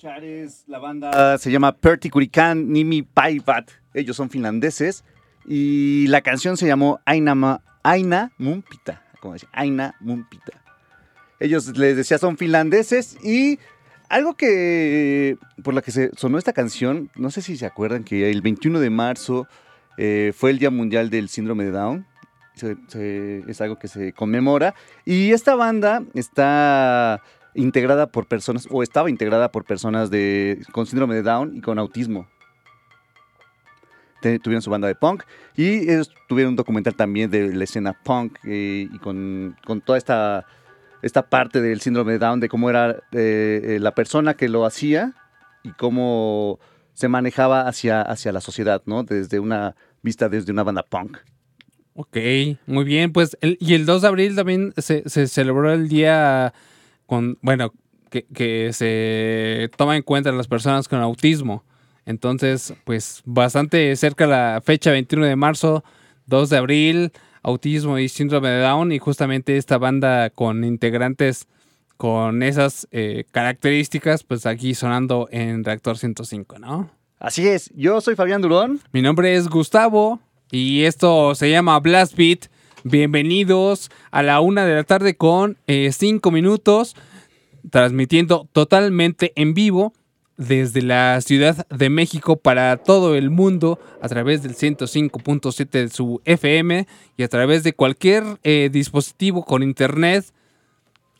Escuchar es la banda se llama Perti Kurikan Nimi Paivat. Ellos son finlandeses y la canción se llamó Aina, Aina Mumpita. Decía, Aina Mumpita. Ellos les decía son finlandeses y algo que por la que se sonó esta canción, no sé si se acuerdan que el 21 de marzo eh, fue el Día Mundial del Síndrome de Down. Es algo que se conmemora y esta banda está integrada por personas, o estaba integrada por personas de, con síndrome de Down y con autismo. Tuvieron su banda de punk y ellos tuvieron un documental también de la escena punk eh, y con, con toda esta, esta parte del síndrome de Down, de cómo era eh, eh, la persona que lo hacía y cómo se manejaba hacia, hacia la sociedad, ¿no? Desde una vista desde una banda punk. Ok, muy bien. Pues, el- y el 2 de abril también se, se celebró el día con, bueno, que, que se toma en cuenta a las personas con autismo. Entonces, pues, bastante cerca la fecha, 21 de marzo, 2 de abril, autismo y síndrome de Down. Y justamente esta banda con integrantes con esas eh, características, pues aquí sonando en Reactor 105, ¿no? Así es, yo soy Fabián Durón. Mi nombre es Gustavo y esto se llama Blast Beat. Bienvenidos a la una de la tarde con eh, cinco minutos, transmitiendo totalmente en vivo desde la Ciudad de México para todo el mundo a través del 105.7 de su FM y a través de cualquier eh, dispositivo con internet.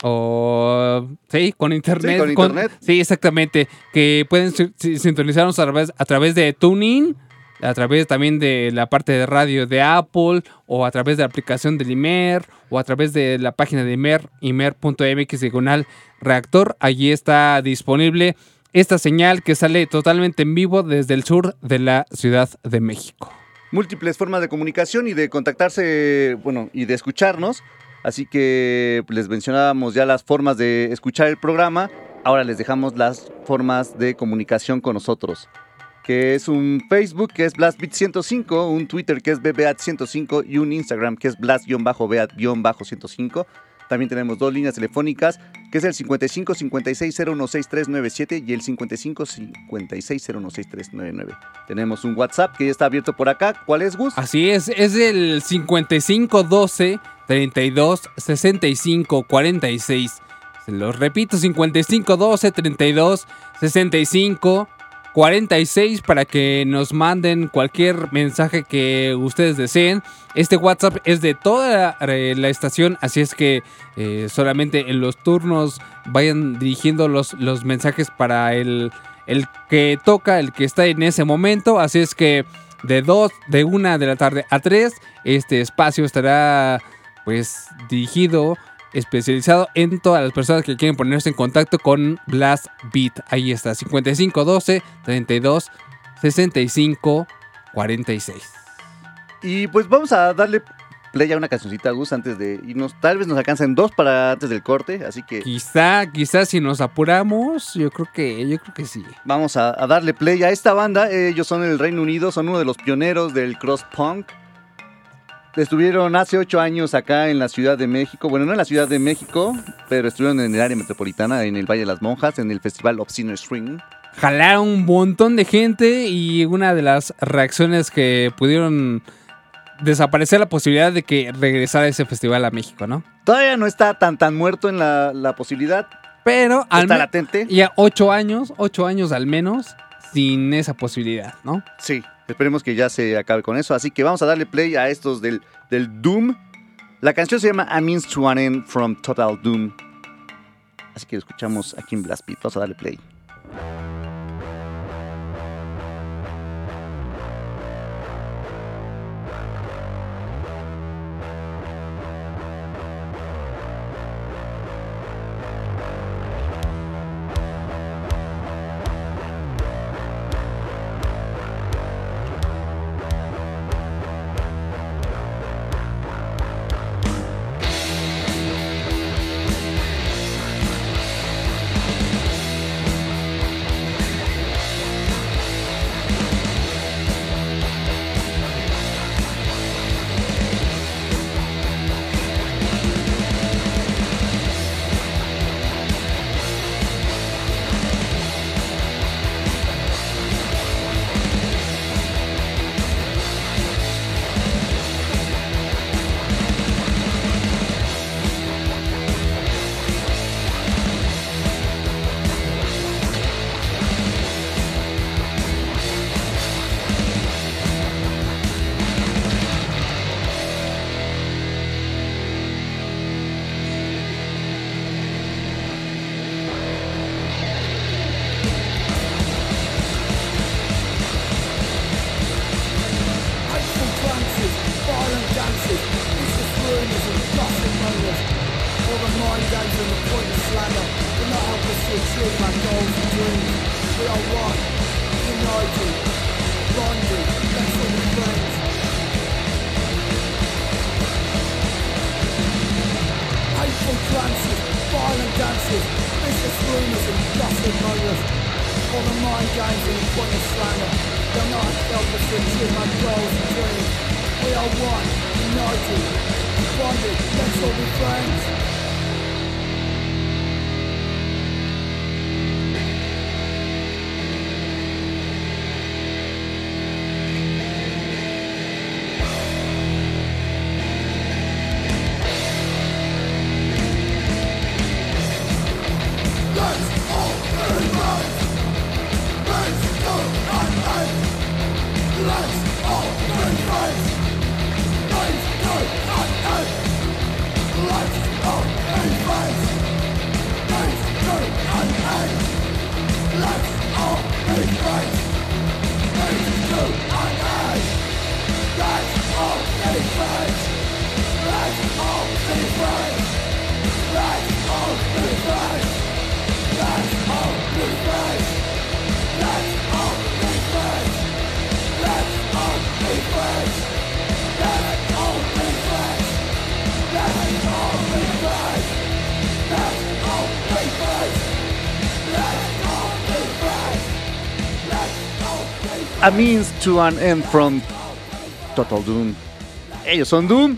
O sí, con internet. con internet. sí, exactamente. Que pueden si- si- sintonizarnos a través, a través de TuneIn, a través también de la parte de radio de Apple, o a través de la aplicación del Imer, o a través de la página de Imer, imer.mx diagonal reactor. Allí está disponible esta señal que sale totalmente en vivo desde el sur de la Ciudad de México. múltiples formas de comunicación y de contactarse, bueno, y de escucharnos. Así que les mencionábamos ya las formas de escuchar el programa. Ahora les dejamos las formas de comunicación con nosotros. Que es un Facebook que es BlastBeat105, un Twitter que es BBAT105 y un Instagram que es Blast-Beat-105. También tenemos dos líneas telefónicas, que es el 55 56 016397 y el 55 56 016399. Tenemos un WhatsApp que ya está abierto por acá. ¿Cuál es, Gus? Así es, es el 5512 32 65 46. Se los repito, 5512 32 65 46 para que nos manden cualquier mensaje que ustedes deseen. Este WhatsApp es de toda la, eh, estación, así es que eh, solamente en los turnos vayan dirigiendo los, los mensajes para el, el que toca, el que está en ese momento. Así es que de 2, de 1 de la tarde a 3, este espacio estará pues dirigido, especializado en todas las personas que quieren ponerse en contacto con Blast Beat. Ahí está, 5512 32 65 46. Y pues vamos a darle play a una cancioncita, Gus, antes de irnos. Tal vez nos alcancen dos para antes del corte, así que Quizá, quizá si nos apuramos, yo creo que, yo creo que sí. vamos a, a darle play a esta banda. Ellos son el Reino Unido, son uno de los pioneros del cross punk. Estuvieron hace ocho años acá en la Ciudad de México. Bueno, no en la Ciudad de México, pero estuvieron en el área metropolitana, en el Valle de las Monjas, en el Festival Obscene String. Jalaron un montón de gente y una de las reacciones que pudieron desaparecer la posibilidad de que regresara ese festival a México, ¿no? Todavía no está tan tan muerto en la, la posibilidad. Pero al Está latente. ya ocho años, ocho años al menos, sin esa posibilidad, ¿no? Sí, esperemos que ya se acabe con eso. Así que vamos a darle play a estos del, del Doom. La canción se llama A Means to an End from Total Doom. Así que escuchamos aquí en Blast Beat. Vamos a darle play. A Means to an End from Total Doom. Ellos son Doom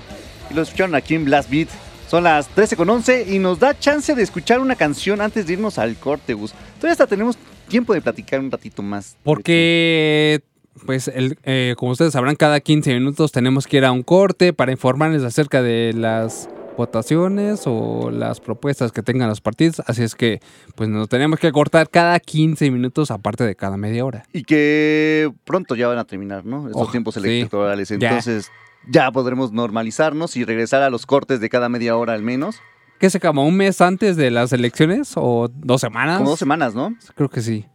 y los escucharon aquí en Blast Beat. Son las 13 con 11 y nos da chance de escuchar una canción antes de irnos al corte, Gus. Todavía hasta tenemos tiempo de platicar un ratito más. Porque, pues, el, eh, como ustedes sabrán, cada 15 minutos tenemos que ir a un corte para informarles acerca de las votaciones o las propuestas que tengan los partidos. Así es que, pues, nos tenemos que cortar cada 15 minutos aparte de cada media hora. Y que pronto ya van a terminar, ¿no? Estos Oh, tiempos electorales. Entonces ya podremos normalizarnos y regresar a los cortes de cada media hora al menos. ¿Qué se acaba? ¿Un mes antes de las elecciones o dos semanas? Como dos semanas, ¿no? Creo que sí.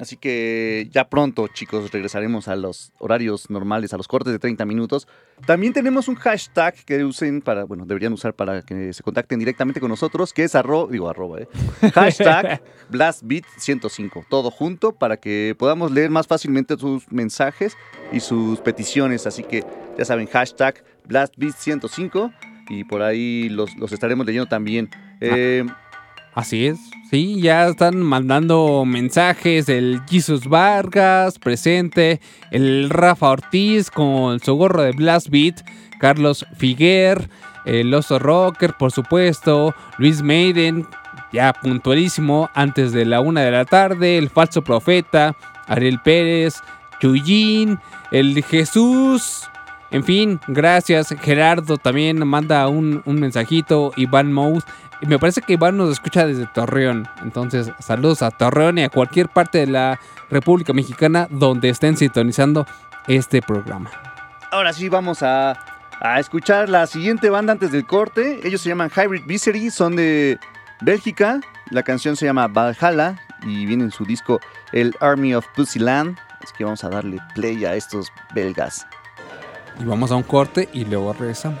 Así que ya pronto, chicos, regresaremos a los horarios normales, a los cortes de 30 minutos. También tenemos un hashtag que usen para, bueno, deberían usar para que se contacten directamente con nosotros, que es arro, digo arroba, eh. Hashtag BlastBeat105, todo junto para que podamos leer más fácilmente sus mensajes y sus peticiones. Así que ya saben, hashtag BlastBeat105 y por ahí los, los estaremos leyendo también. Eh, Así es, sí, ya están mandando mensajes el Jesus Vargas presente, el Rafa Ortiz con su gorro de Blast Beat, Carlos Figuer, el Oso Rocker, por supuesto, Luis Maiden, ya puntualísimo, antes de la una de la tarde, el Falso Profeta, Ariel Pérez, Chuyín, el Jesús, en fin, gracias. Gerardo también manda un, un mensajito. Iván Mous. Y me parece que Iván nos escucha desde Torreón. Entonces, saludos a Torreón y a cualquier parte de la República Mexicana donde estén sintonizando este programa. Ahora sí vamos a, a escuchar la siguiente banda antes del corte. Ellos se llaman Hybrid Misery, son de Bélgica. La canción se llama Valhalla y viene en su disco El Army of Pussyland. Así que vamos a darle play a estos belgas. Y vamos a un corte y luego regresamos.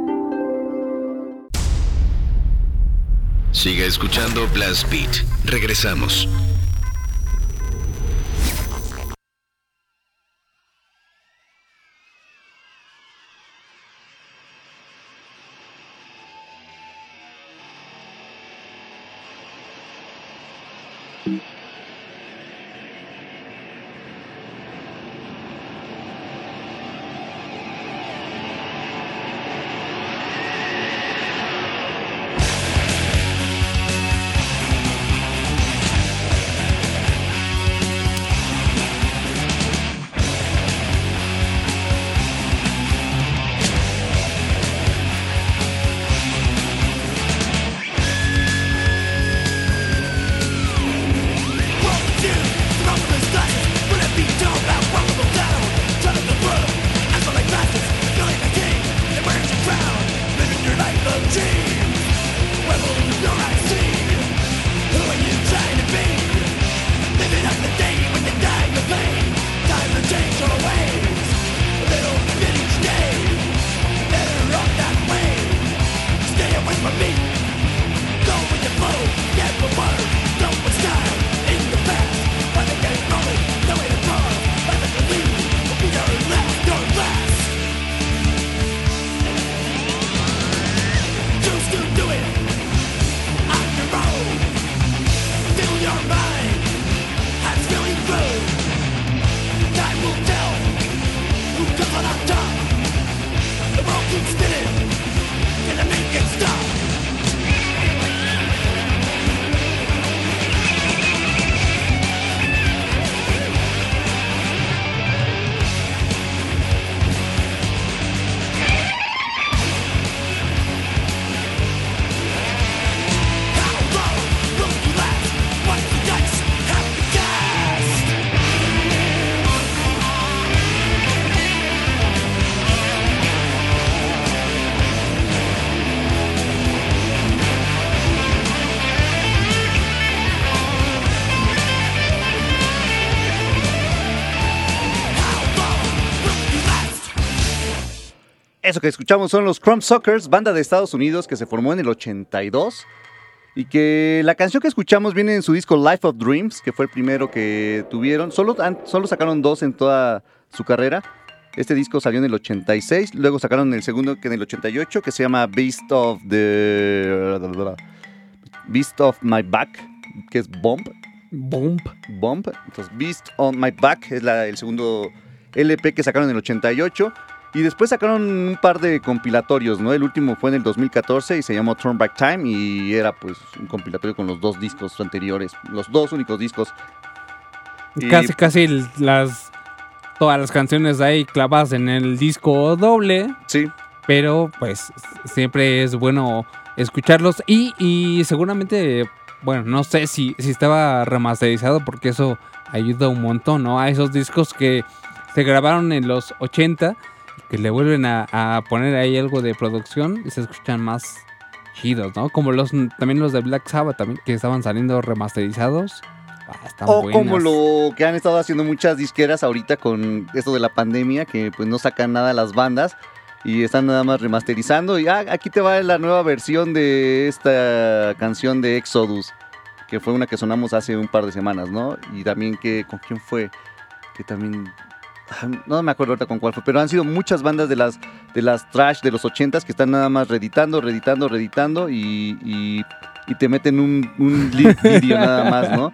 Siga escuchando Blast Beat. Regresamos. Eso que escuchamos son los Crumb Suckers, banda de Estados Unidos que se formó en el 82 y que la canción que escuchamos viene en su disco Life of Dreams, que fue el primero que tuvieron. Solo, solo sacaron dos en toda su carrera. Este disco salió en el 86, luego sacaron el segundo que en el 88 que se llama Beast of the Beast of My Back, que es Bomb. Bomb. Bomb. Entonces, Beast on My Back es la- el segundo LP que sacaron en el 88. Y después sacaron un par de compilatorios, ¿no? El último fue en el 2014 y se llamó Turn Back Time y era pues un compilatorio con los dos discos anteriores, los dos únicos discos. Y- Casi, casi las. Todas las canciones ahí clavadas en el disco doble. Sí, Pero pues siempre es bueno escucharlos. Y, y seguramente, bueno, no sé si, si estaba remasterizado porque eso ayuda un montón, ¿no? A esos discos que se grabaron en los 80, que le vuelven a, a poner ahí algo de producción y se escuchan más chidos, ¿no? Como los también los de Black Sabbath también que estaban saliendo remasterizados. Ah, están o buenas. como lo que han estado haciendo muchas disqueras ahorita con esto de la pandemia, que pues no sacan nada las bandas y están nada más remasterizando. Y ah, aquí te va la nueva versión de esta canción de Exodus, que fue una que sonamos hace un par de semanas, ¿no? Y también que, ¿con quién fue? Que también... No me acuerdo ahorita con cuál fue, pero han sido muchas bandas de las, de las trash de los 80s que están nada más reeditando, reeditando, reeditando y, y, y te meten un, un video nada más, ¿no?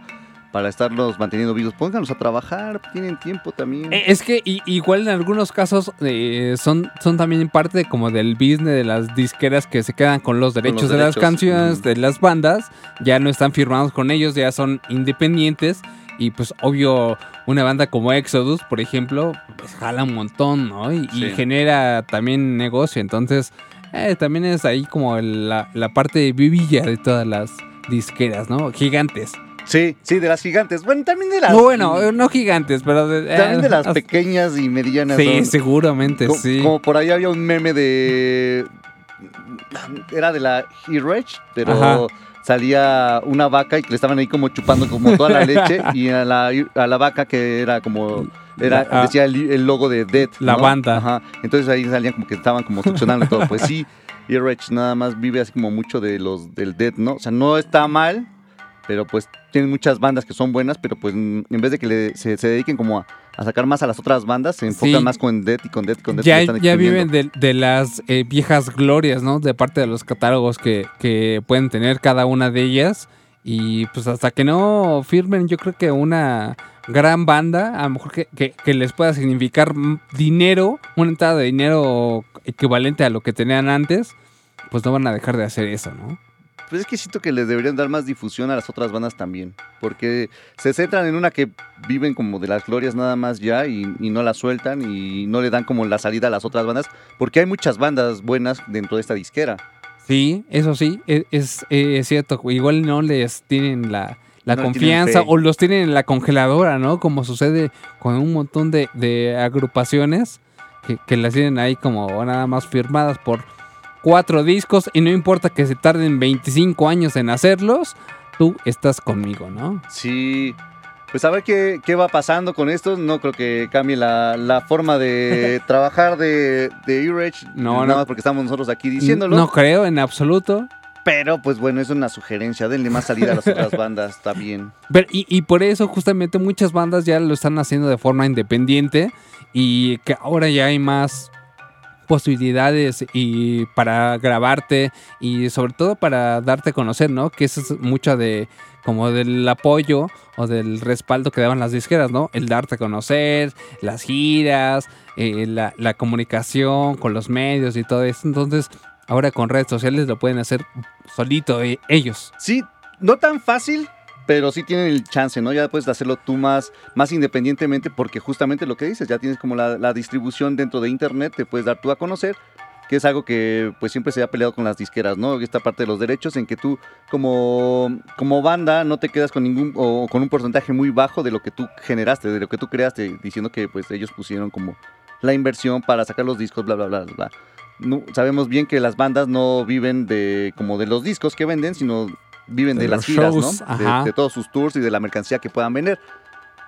para estarlos manteniendo vivos. Pónganlos a trabajar, tienen tiempo también. Eh, Es que i- igual en algunos casos eh, son, son también parte como del business de las disqueras que se quedan con los derechos, los de las derechos, canciones, ujú. de las bandas, ya no están firmados con ellos, ya son independientes y pues obvio una banda como Exodus, por ejemplo, pues jala un montón, ¿no? Y, genera también negocio, entonces eh, también es ahí como la, la parte vivilla de todas las disqueras, ¿no? Gigantes. Sí, sí, de las gigantes. Bueno, también de las. No, bueno, eh, no gigantes, pero de, También de eh, las as- pequeñas y medianas. Sí, seguramente, sí. Como por ahí había un meme de. Era de la He-Rech, pero Ajá. Salía una vaca y que le estaban ahí como chupando como toda la leche. y a la, a la vaca que era como. Era, ah. decía el, el logo de Dead. La ¿no? banda. Ajá. Entonces ahí salían como que estaban como succionando y todo. Pues sí, He-Rech nada más vive así como mucho de los del Dead, ¿no? O sea, no está mal, pero pues tienen muchas bandas que son buenas, pero pues en vez de que le- se, se dediquen como a, a sacar más a las otras bandas, se enfocan Sí. más con Dead y con Dead y con Dead. ya, están ya viven de, de las eh, viejas glorias, ¿no? De parte de los catálogos que, que pueden tener cada una de ellas. Y pues hasta que no firmen, yo creo que una gran banda, a lo mejor que, que- que les pueda significar dinero, una entrada de dinero equivalente a lo que tenían antes, pues no van a dejar de hacer eso, ¿no? Pues es que siento que les deberían dar más difusión a las otras bandas también, porque se centran en una que viven como de las glorias nada más ya y, y no la sueltan y no le dan como la salida a las otras bandas, porque hay muchas bandas buenas dentro de esta disquera. Sí, eso sí, e- es, es cierto. Igual no les tienen la, No confianza o los tienen en la congeladora, ¿no? Como sucede con un montón de, de agrupaciones que, que las tienen ahí como nada más firmadas por cuatro discos y no importa que se tarden 25 años en hacerlos, tú estás conmigo, ¿no? Sí, pues a ver qué, qué va pasando con esto. No creo que cambie la, la forma de trabajar de, de E-Rage, No, nada no. más porque estamos nosotros aquí diciéndolo. No creo en absoluto. Pero pues bueno, es una sugerencia, denle más salida a las otras bandas, está bien. Pero, y, y por eso justamente muchas bandas ya lo están haciendo de forma independiente y que ahora ya hay más posibilidades y para grabarte y sobre todo para darte a conocer, ¿no? Que eso es mucho de como del apoyo o del respaldo que daban las disqueras, ¿no? El darte a conocer, las giras, eh, la, la comunicación con los medios y todo eso. Entonces, ahora con redes sociales lo pueden hacer solito eh, ellos. Sí, no tan fácil, pero sí tienen el chance, ¿no? Ya puedes hacerlo tú más, más independientemente porque justamente lo que dices, ya tienes como la, la distribución dentro de internet, te puedes dar tú a conocer, que es algo que pues siempre se ha peleado con las disqueras, ¿no? Esta parte de los derechos en que tú como, como banda no te quedas con ningún o con un porcentaje muy bajo de lo que tú generaste, de lo que tú creaste, diciendo que pues ellos pusieron como la inversión para sacar los discos, bla, bla, bla, bla. No, sabemos bien que las bandas no viven de como de los discos que venden, sino viven de, De las giras, shows, ¿no? De, todos sus tours y de la mercancía que puedan vender.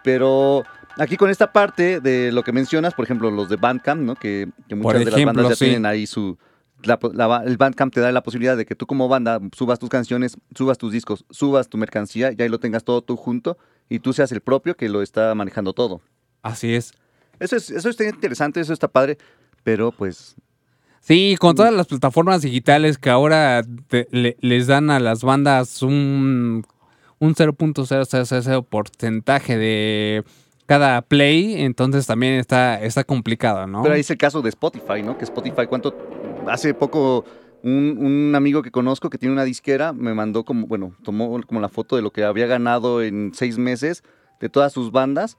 Pero aquí con esta parte de lo que mencionas, por ejemplo, los de Bandcamp, ¿no? Que, que muchas de las bandas ya sí. tienen ahí su... la- la- el Bandcamp te da la posibilidad de que tú como banda subas tus canciones, subas tus discos, subas tu mercancía y ahí lo tengas todo tú junto y tú seas el propio que lo está manejando todo. Así es. Eso, es, eso está interesante, eso está padre, pero pues Sí, con todas las plataformas digitales que ahora te- le- les dan a las bandas un, un 0.000 porcentaje de cada play, entonces también está, está complicado, ¿no? Pero ahí es el caso de Spotify, ¿no? Que Spotify, ¿cuánto? Hace poco un, un amigo que conozco que tiene una disquera me mandó como, bueno, tomó como la foto de lo que había ganado en seis meses de todas sus bandas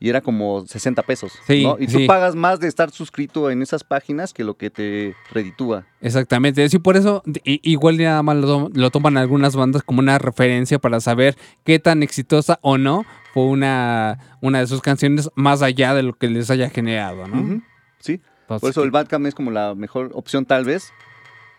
y era como 60 pesos, Sí, ¿no? Y tú sí. pagas más de estar suscrito en esas páginas que lo que te reditúa. Exactamente, sí, por eso igual nada más lo, tom- lo toman algunas bandas como una referencia para saber qué tan exitosa o no fue una, una de sus canciones más allá de lo que les haya generado, ¿no? Sí, Entonces, por eso el Bandcamp es como la mejor opción tal vez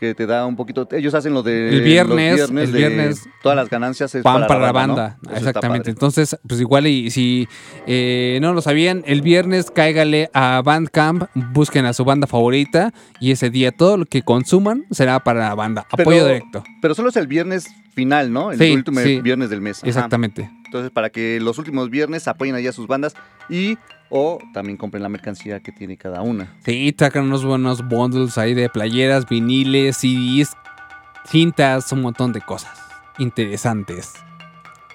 que te da un poquito. Ellos hacen lo de El viernes, los el viernes, todas las ganancias es Pan para, la banda, exactamente. Entonces, pues igual y si eh, no lo sabían, el viernes cáigale a Bandcamp, busquen a su banda favorita y ese día todo lo que consuman será para la banda. Pero- Apoyo directo. Pero solo es el viernes final, ¿no? El Sí, último sí. viernes del mes. Ajá. Exactamente. Entonces, para que los últimos viernes apoyen allá a sus bandas y o también compren la mercancía que tiene cada una. Sí, sacan unos buenos bundles ahí de playeras, viniles, CDs, cintas, un montón de cosas interesantes.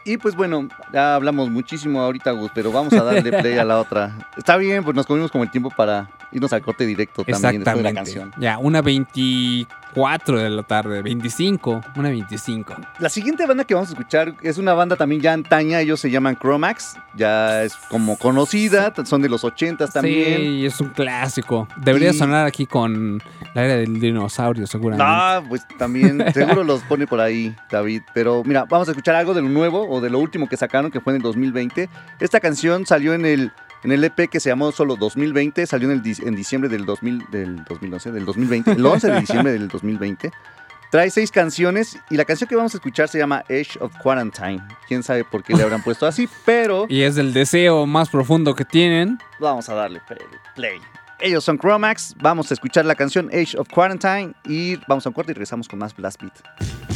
Y pues bueno, ya hablamos muchísimo ahorita, Gus, pero vamos a darle play a la otra. Está bien, pues nos comimos como el tiempo para irnos al corte directo también después de la canción. Ya, una 24 de la tarde, 25, una 25. La siguiente banda que vamos a escuchar es una banda también ya antaña, ellos se llaman Chromax, ya es como conocida, son de los 80 también. Sí, es un clásico. Debería Y- sonar aquí con la era del dinosaurio, seguramente. Ah, pues también, seguro los pone por ahí, David. Pero mira, vamos a escuchar algo de lo nuevo o de lo último que sacaron, que fue en el 2020. Esta canción salió en el, en el EP que se llamó solo 2020, salió en, el, en diciembre del, 2000, del 2011, del 2020, el 11 de diciembre del 2020. Trae seis canciones y la canción que vamos a escuchar se llama Age of Quarantine. Quién sabe por qué le habrán puesto así, pero Y es del deseo más profundo que tienen. vamos a darle play- play. Ellos son Chromax, vamos a escuchar la canción Age of Quarantine y vamos a un corte y regresamos con más Blast Beat.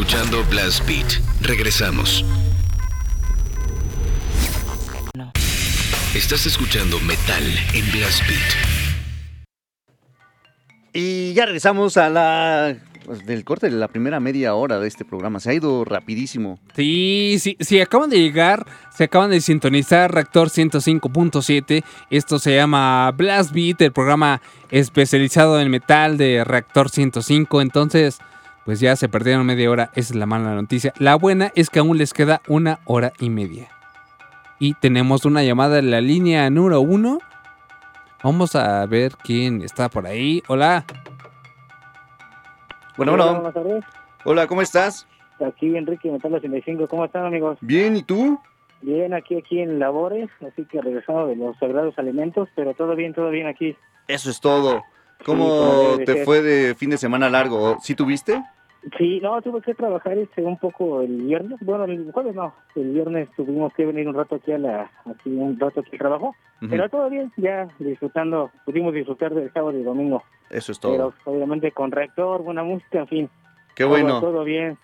Escuchando Blast Beat. Regresamos. Estás escuchando Metal en Blast Beat. Y ya regresamos a la pues, del corte de la primera media hora de este programa. Se ha ido rapidísimo. Sí, sí, sí, acaban de llegar, se acaban de sintonizar Reactor 105.7. Esto se llama Blast Beat, el programa especializado en metal de Reactor 105. Entonces, pues ya se perdieron media hora, esa es la mala noticia. La buena es que aún les queda una hora y media. Y tenemos una llamada en la línea número uno. Vamos a ver quién está por ahí. Hola. Bueno, Hola, bueno. Buenas tardes. Hola, ¿cómo estás? Aquí Enrique Metal 85. ¿Cómo están, amigos? Bien, ¿y tú? Bien, aquí aquí en labores, así que regresando de los sagrados alimentos, pero todo bien, todo bien aquí. Eso es todo. ¿Cómo de te fue de fin de semana largo? ¿Sí tuviste? Sí, no, tuve que trabajar este un poco el viernes. Bueno, el jueves no. El viernes tuvimos que venir un rato aquí a la, aquí un rato aquí al trabajo. Ujú. Pero todo bien, ya disfrutando, pudimos disfrutar del sábado y domingo. Eso es todo. Pero obviamente con reactor, buena música, en fin. Qué bueno. Todo bien.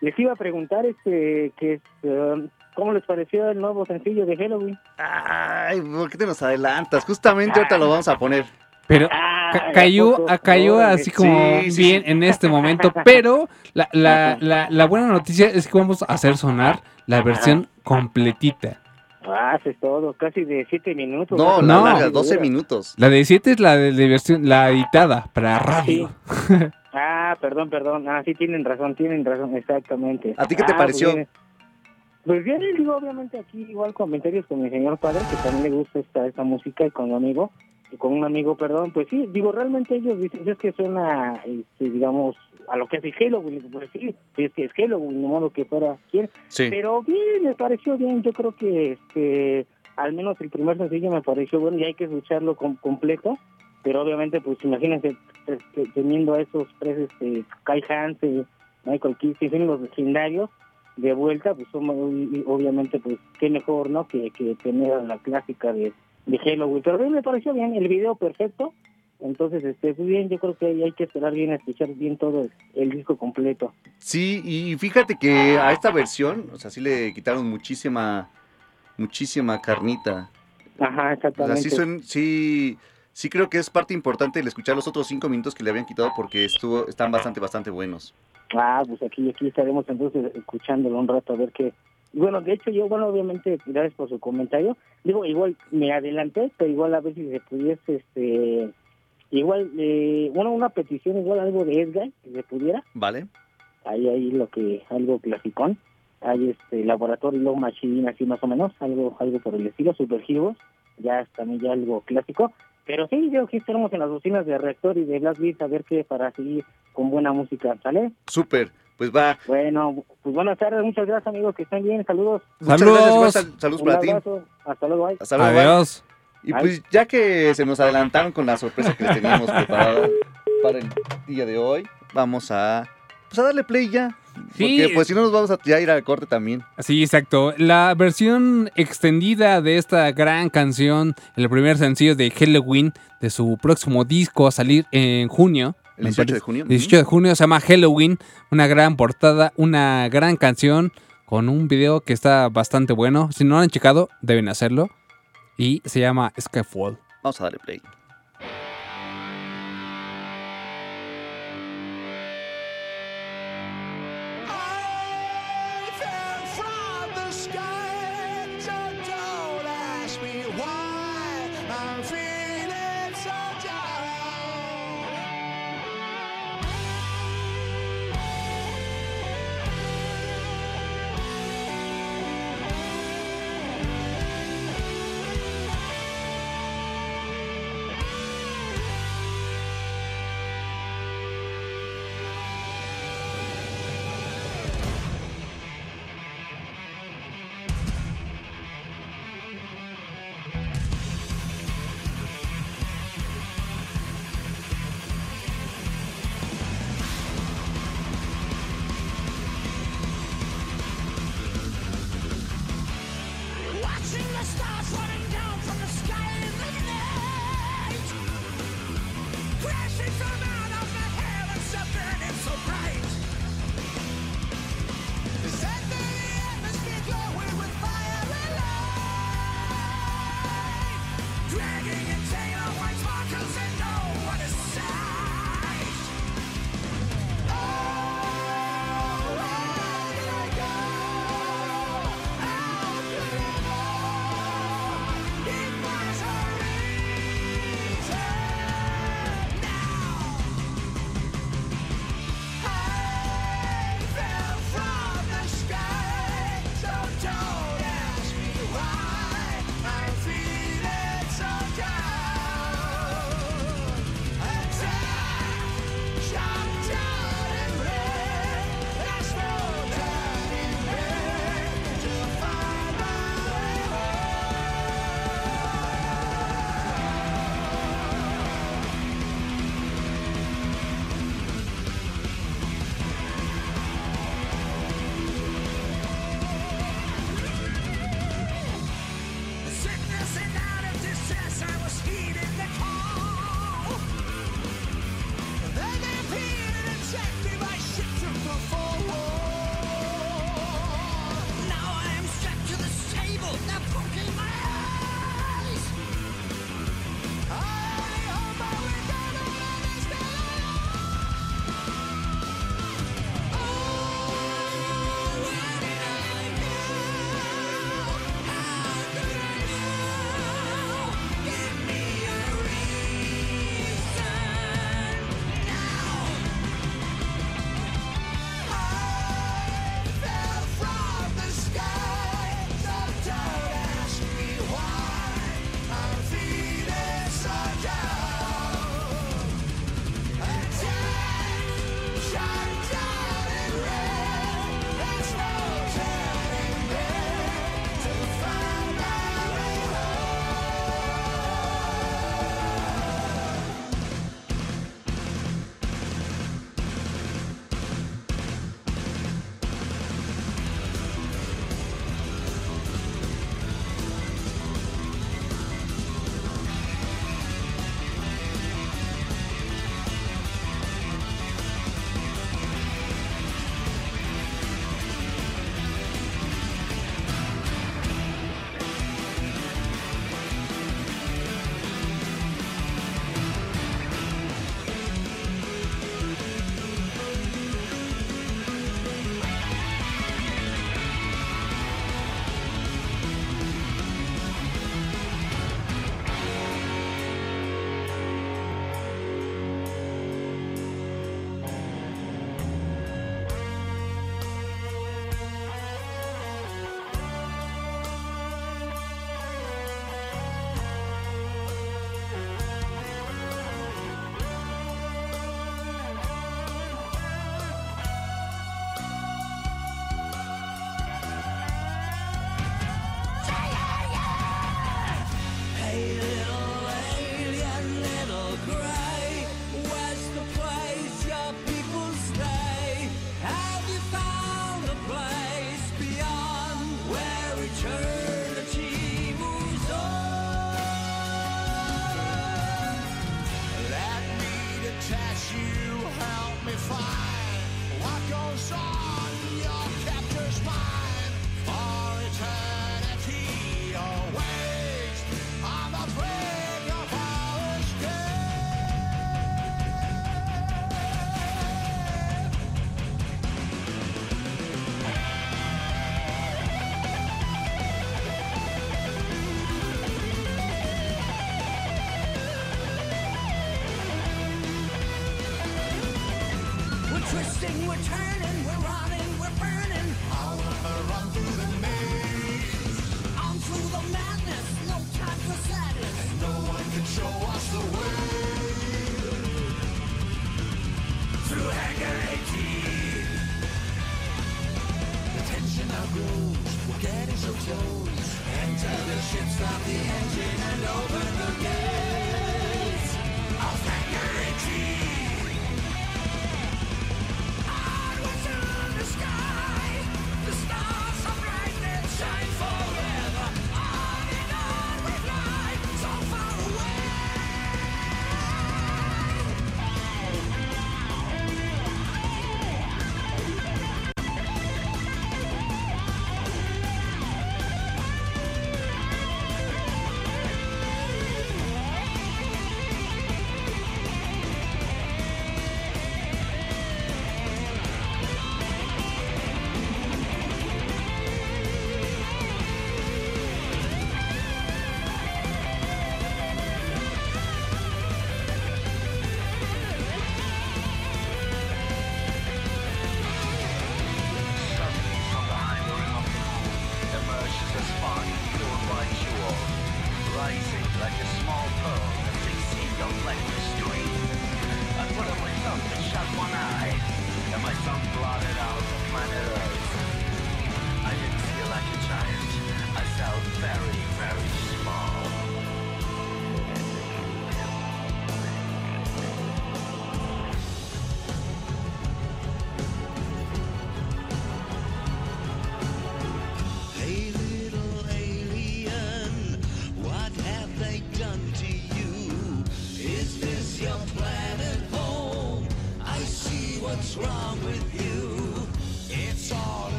Les iba a preguntar este que eh, cómo les pareció el nuevo sencillo de Halloween. Ay, ¿por qué te nos adelantas? Justamente ahorita lo vamos a poner. Pero Ah, ca- ¿a cayó, a- cayó así como Sí, sí, bien sí. en este momento. Pero la, la, la, la buena noticia es que vamos a hacer sonar la versión completita. Ah, es todo, casi de siete minutos. No, No. la larga, 12 minutos. La de 7 es la de, de versión, la editada para radio. Ah, perdón, perdón. Ah, sí, tienen razón, tienen razón, exactamente. ¿A ti qué te Ah, pareció? Pues bien, pues bien, digo, obviamente aquí igual comentarios con mi señor padre, que también le gusta esta, esta música, y con un amigo, con un amigo, perdón, pues sí, digo, realmente ellos dicen, es que suena, este, digamos, a lo que hace Halloween, pues sí, es que es Halloween, de modo que fuera quien, Sí. pero bien, me pareció bien. Yo creo que este, al menos el primer sencillo me pareció bueno y hay que escucharlo com- completo. Pero obviamente, pues imagínense este, teniendo a esos tres, este, Kai Hansen, Michael Kiske, son los legendarios de vuelta, pues son, obviamente, pues qué mejor, ¿no? Que, que tener la clásica de, de Halloween. Pero bien, me pareció bien, el video perfecto. Entonces, este, muy bien, yo creo que hay, hay que esperar bien a escuchar bien todo el, el disco completo. Sí, y fíjate que a esta versión, o sea, sí le quitaron muchísima, muchísima carnita. Ajá, O sea, exactamente. sí, sí, sí creo que es parte importante el escuchar los otros cinco minutos que le habían quitado porque estuvo, están bastante, bastante buenos. Ah, pues aquí, aquí estaremos entonces escuchándolo un rato a ver qué. Bueno, de hecho yo, bueno, obviamente, gracias por su comentario. Digo, igual me adelanté, pero igual a ver si se pudiese, este, igual, eh, bueno, una petición, igual algo de Edgar, si se pudiera. ¿Vale? Ahí, ahí lo que, algo clasicón. Hay este laboratorio Low Machine, así más o menos, algo, algo por el estilo, Super Heroes, ya también ya algo clásico. Pero sí, yo aquí estaremos en las bocinas de Reactor y de Blast Beat a ver qué para seguir con buena música, ¿sale? Súper. Pues va. Bueno, pues buenas tardes, muchas gracias amigos, que estén bien, saludos. Muchas Saludos. gracias, saludos Un para ti. abrazo, hasta luego, bye. Hasta luego, bye. Adiós. Y pues ya que se nos adelantaron con la sorpresa que les teníamos preparada para el día de hoy, vamos a, pues a darle play ya. Sí. Porque pues si no nos vamos a ya ir al corte también. Sí, exacto. La versión extendida de esta gran canción, el primer sencillo de Halloween de su próximo disco a salir en junio. El 18 de junio. 18 de junio se llama Halloween, una gran portada, una gran canción con un video que está bastante bueno. Si no lo han checado, deben hacerlo. Y se llama Skyfall. Vamos a darle play.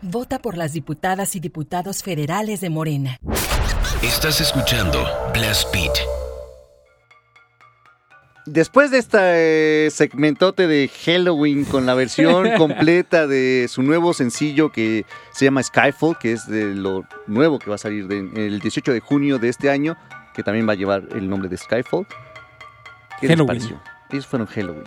Vota por las diputadas y diputados federales de Morena. Estás escuchando Blast Beat. Después de este segmentote de Halloween con la versión completa de su nuevo sencillo que se llama Skyfall, que es de lo nuevo que va a salir de- el 18 de junio de este año, que también va a llevar el nombre de Skyfall. ¿Qué les Halloween. pareció? Ellos fueron Halloween.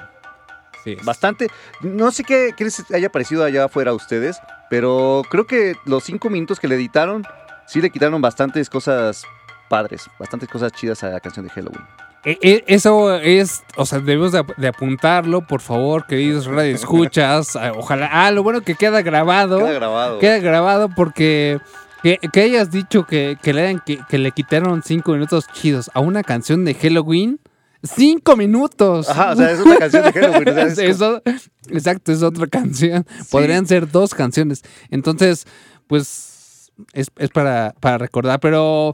Sí. Bastante. No sé qué, qué les haya parecido allá afuera a ustedes, pero creo que los cinco minutos que le editaron sí le quitaron bastantes cosas padres, bastantes cosas chidas a la canción de Halloween. E- e- Eso es, o sea, debemos de, ap- de apuntarlo, por favor, queridos radio escuchas. Ojalá. Ah, lo bueno que queda grabado. Queda grabado. Queda grabado porque que, que hayas dicho que, que le, que le quitaron cinco minutos chidos a una canción de Halloween. ¡Cinco minutos! Ajá, o sea, es una canción de Halloween. o sea, es Es o- exacto, es otra canción. Podrían ser dos canciones. Entonces, pues, es, es para, para recordar. Pero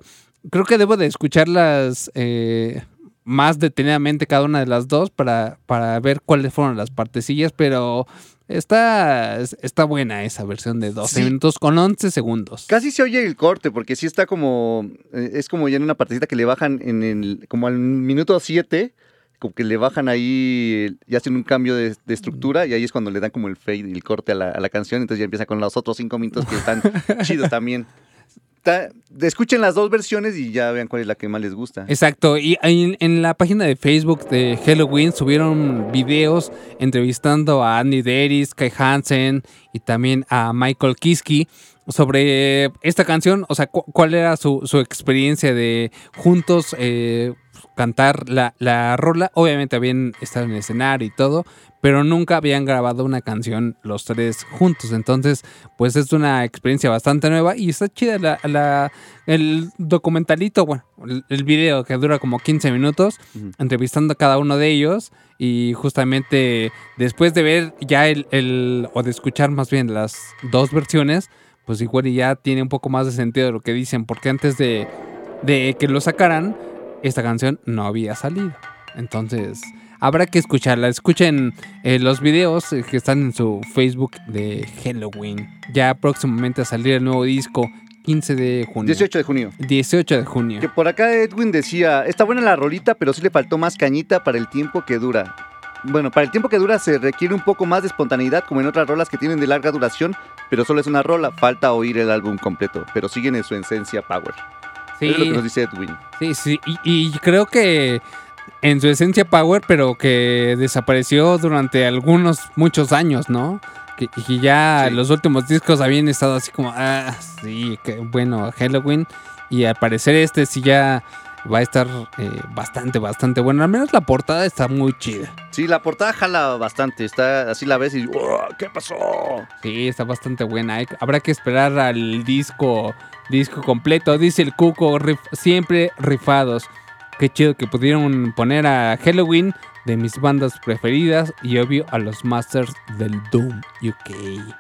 creo que debo de escucharlas eh, más detenidamente cada una de las dos para, para ver cuáles fueron las partecillas. Pero está, está buena esa versión de 12 Sí. minutos con 11 segundos. Casi se oye el corte, porque sí está como. eh, Es como ya en una partecita que le bajan en el. Como al minuto 7, como que le bajan ahí. Y hacen un cambio de, de estructura, y ahí es cuando le dan como el fade y el corte a la, a la canción. Entonces ya empieza con los otros 5 minutos que están chidos también. Escuchen las dos versiones y ya vean cuál es la que más les gusta. Exacto, y en, la página de Facebook de Halloween subieron videos entrevistando a Andy Deris, Kai Hansen y también a Michael Kiske sobre esta canción, o sea, cu- cuál era su, su experiencia de juntos eh, cantar la, la rola. Obviamente habían estado en el escenario y todo, pero nunca habían grabado una canción los tres juntos. Entonces, pues es una experiencia bastante nueva y está chida la, la- el documentalito, bueno, el, el video que dura como 15 minutos, entrevistando a cada uno de ellos y justamente después de ver ya el, el- o de escuchar más bien las dos versiones, pues igual ya tiene un poco más de sentido lo que dicen, porque antes de, de que lo sacaran, esta canción no había salido. Entonces, habrá que escucharla. Escuchen eh, los videos eh, que están en su Facebook de Halloween. Ya próximamente a salir el nuevo disco, 15 de junio. 18 de junio. 18 de junio. Que por acá Edwin decía, está buena la rolita, pero sí le faltó más cañita para el tiempo que dura. Bueno, para el tiempo que dura se requiere un poco más de espontaneidad, como en otras rolas que tienen de larga duración, pero solo es una rola, falta oír el álbum completo, pero siguen en su esencia power. Sí. Es lo que nos dice Edwin. Sí, sí, y, y creo que en su esencia Power, pero que desapareció durante algunos, muchos años, ¿no? Que, y ya Sí. los últimos discos habían estado así como, ah, sí, que bueno, Halloween. Y al parecer este sí ya va a estar eh, bastante, bastante bueno. Al menos la portada está muy chida. Sí, la portada jala bastante, está así la ves y "Oh, ¿qué pasó? Sí, está bastante buena. Hay- habrá que esperar al disco, disco completo. Dice el Cuco, rif- siempre rifados. Qué chido que pudieron poner a Halloween de mis bandas preferidas y obvio a los Masters del Doom UK.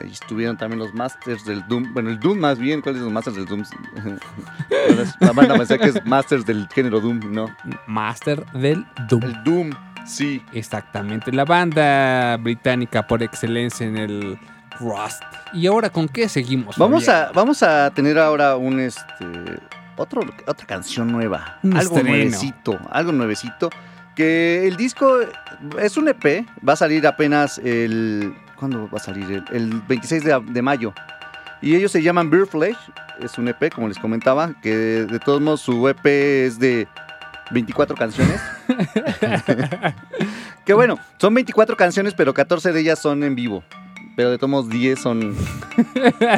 Ahí estuvieron también los Masters del Doom. Bueno, el Doom más bien, ¿cuáles son los Masters del Doom? la banda me que es Masters del género Doom, ¿no? Master del Doom. El Doom, sí. Exactamente, la banda británica por excelencia en el Rust. ¿Y ahora con qué seguimos? Vamos Fabián? a, vamos a tener ahora un este otro, otra canción nueva. Un algo estreno. nuevecito. Algo nuevecito. Que el disco es un EP. Va a salir apenas el. ¿Cuándo va a salir? El, el 26 de, de mayo. Y ellos se llaman Beer Flesh. Es un EP, como les comentaba. Que de todos modos su EP es de 24 canciones. que bueno, son 24 canciones, pero 14 de ellas son en vivo. Pero de todos modos 10 son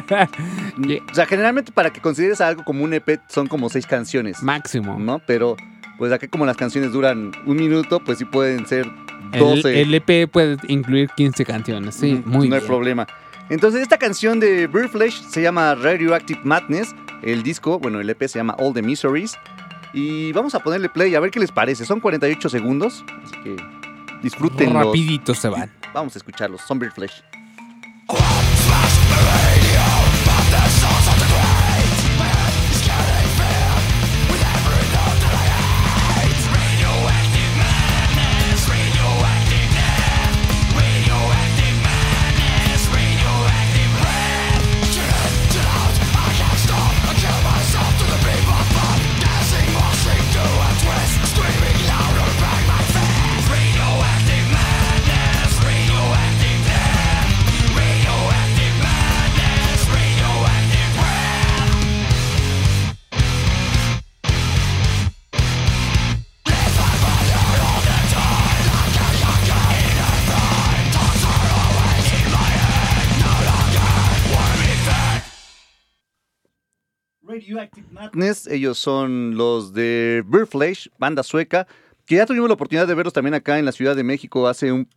o sea, generalmente para que consideres algo como un EP son como seis canciones, Máximo. ¿no? Pero pues acá como las canciones duran un minuto, pues sí pueden ser El, 12. el EP puede incluir 15 canciones, sí, muy no hay bien. problema. Entonces, esta canción de Birdflesh se llama Radioactive Madness. El disco, bueno, el EP se llama All the Miseries. Y vamos a ponerle play a ver qué les parece. Son 48 segundos, así que disfrútenlos. Rapidito se van. Vamos a escucharlos. Son Birdflesh. Radioactive Madness, ellos son los de Birdflesh, banda sueca, que ya tuvimos la oportunidad de verlos también acá en la Ciudad de México hace un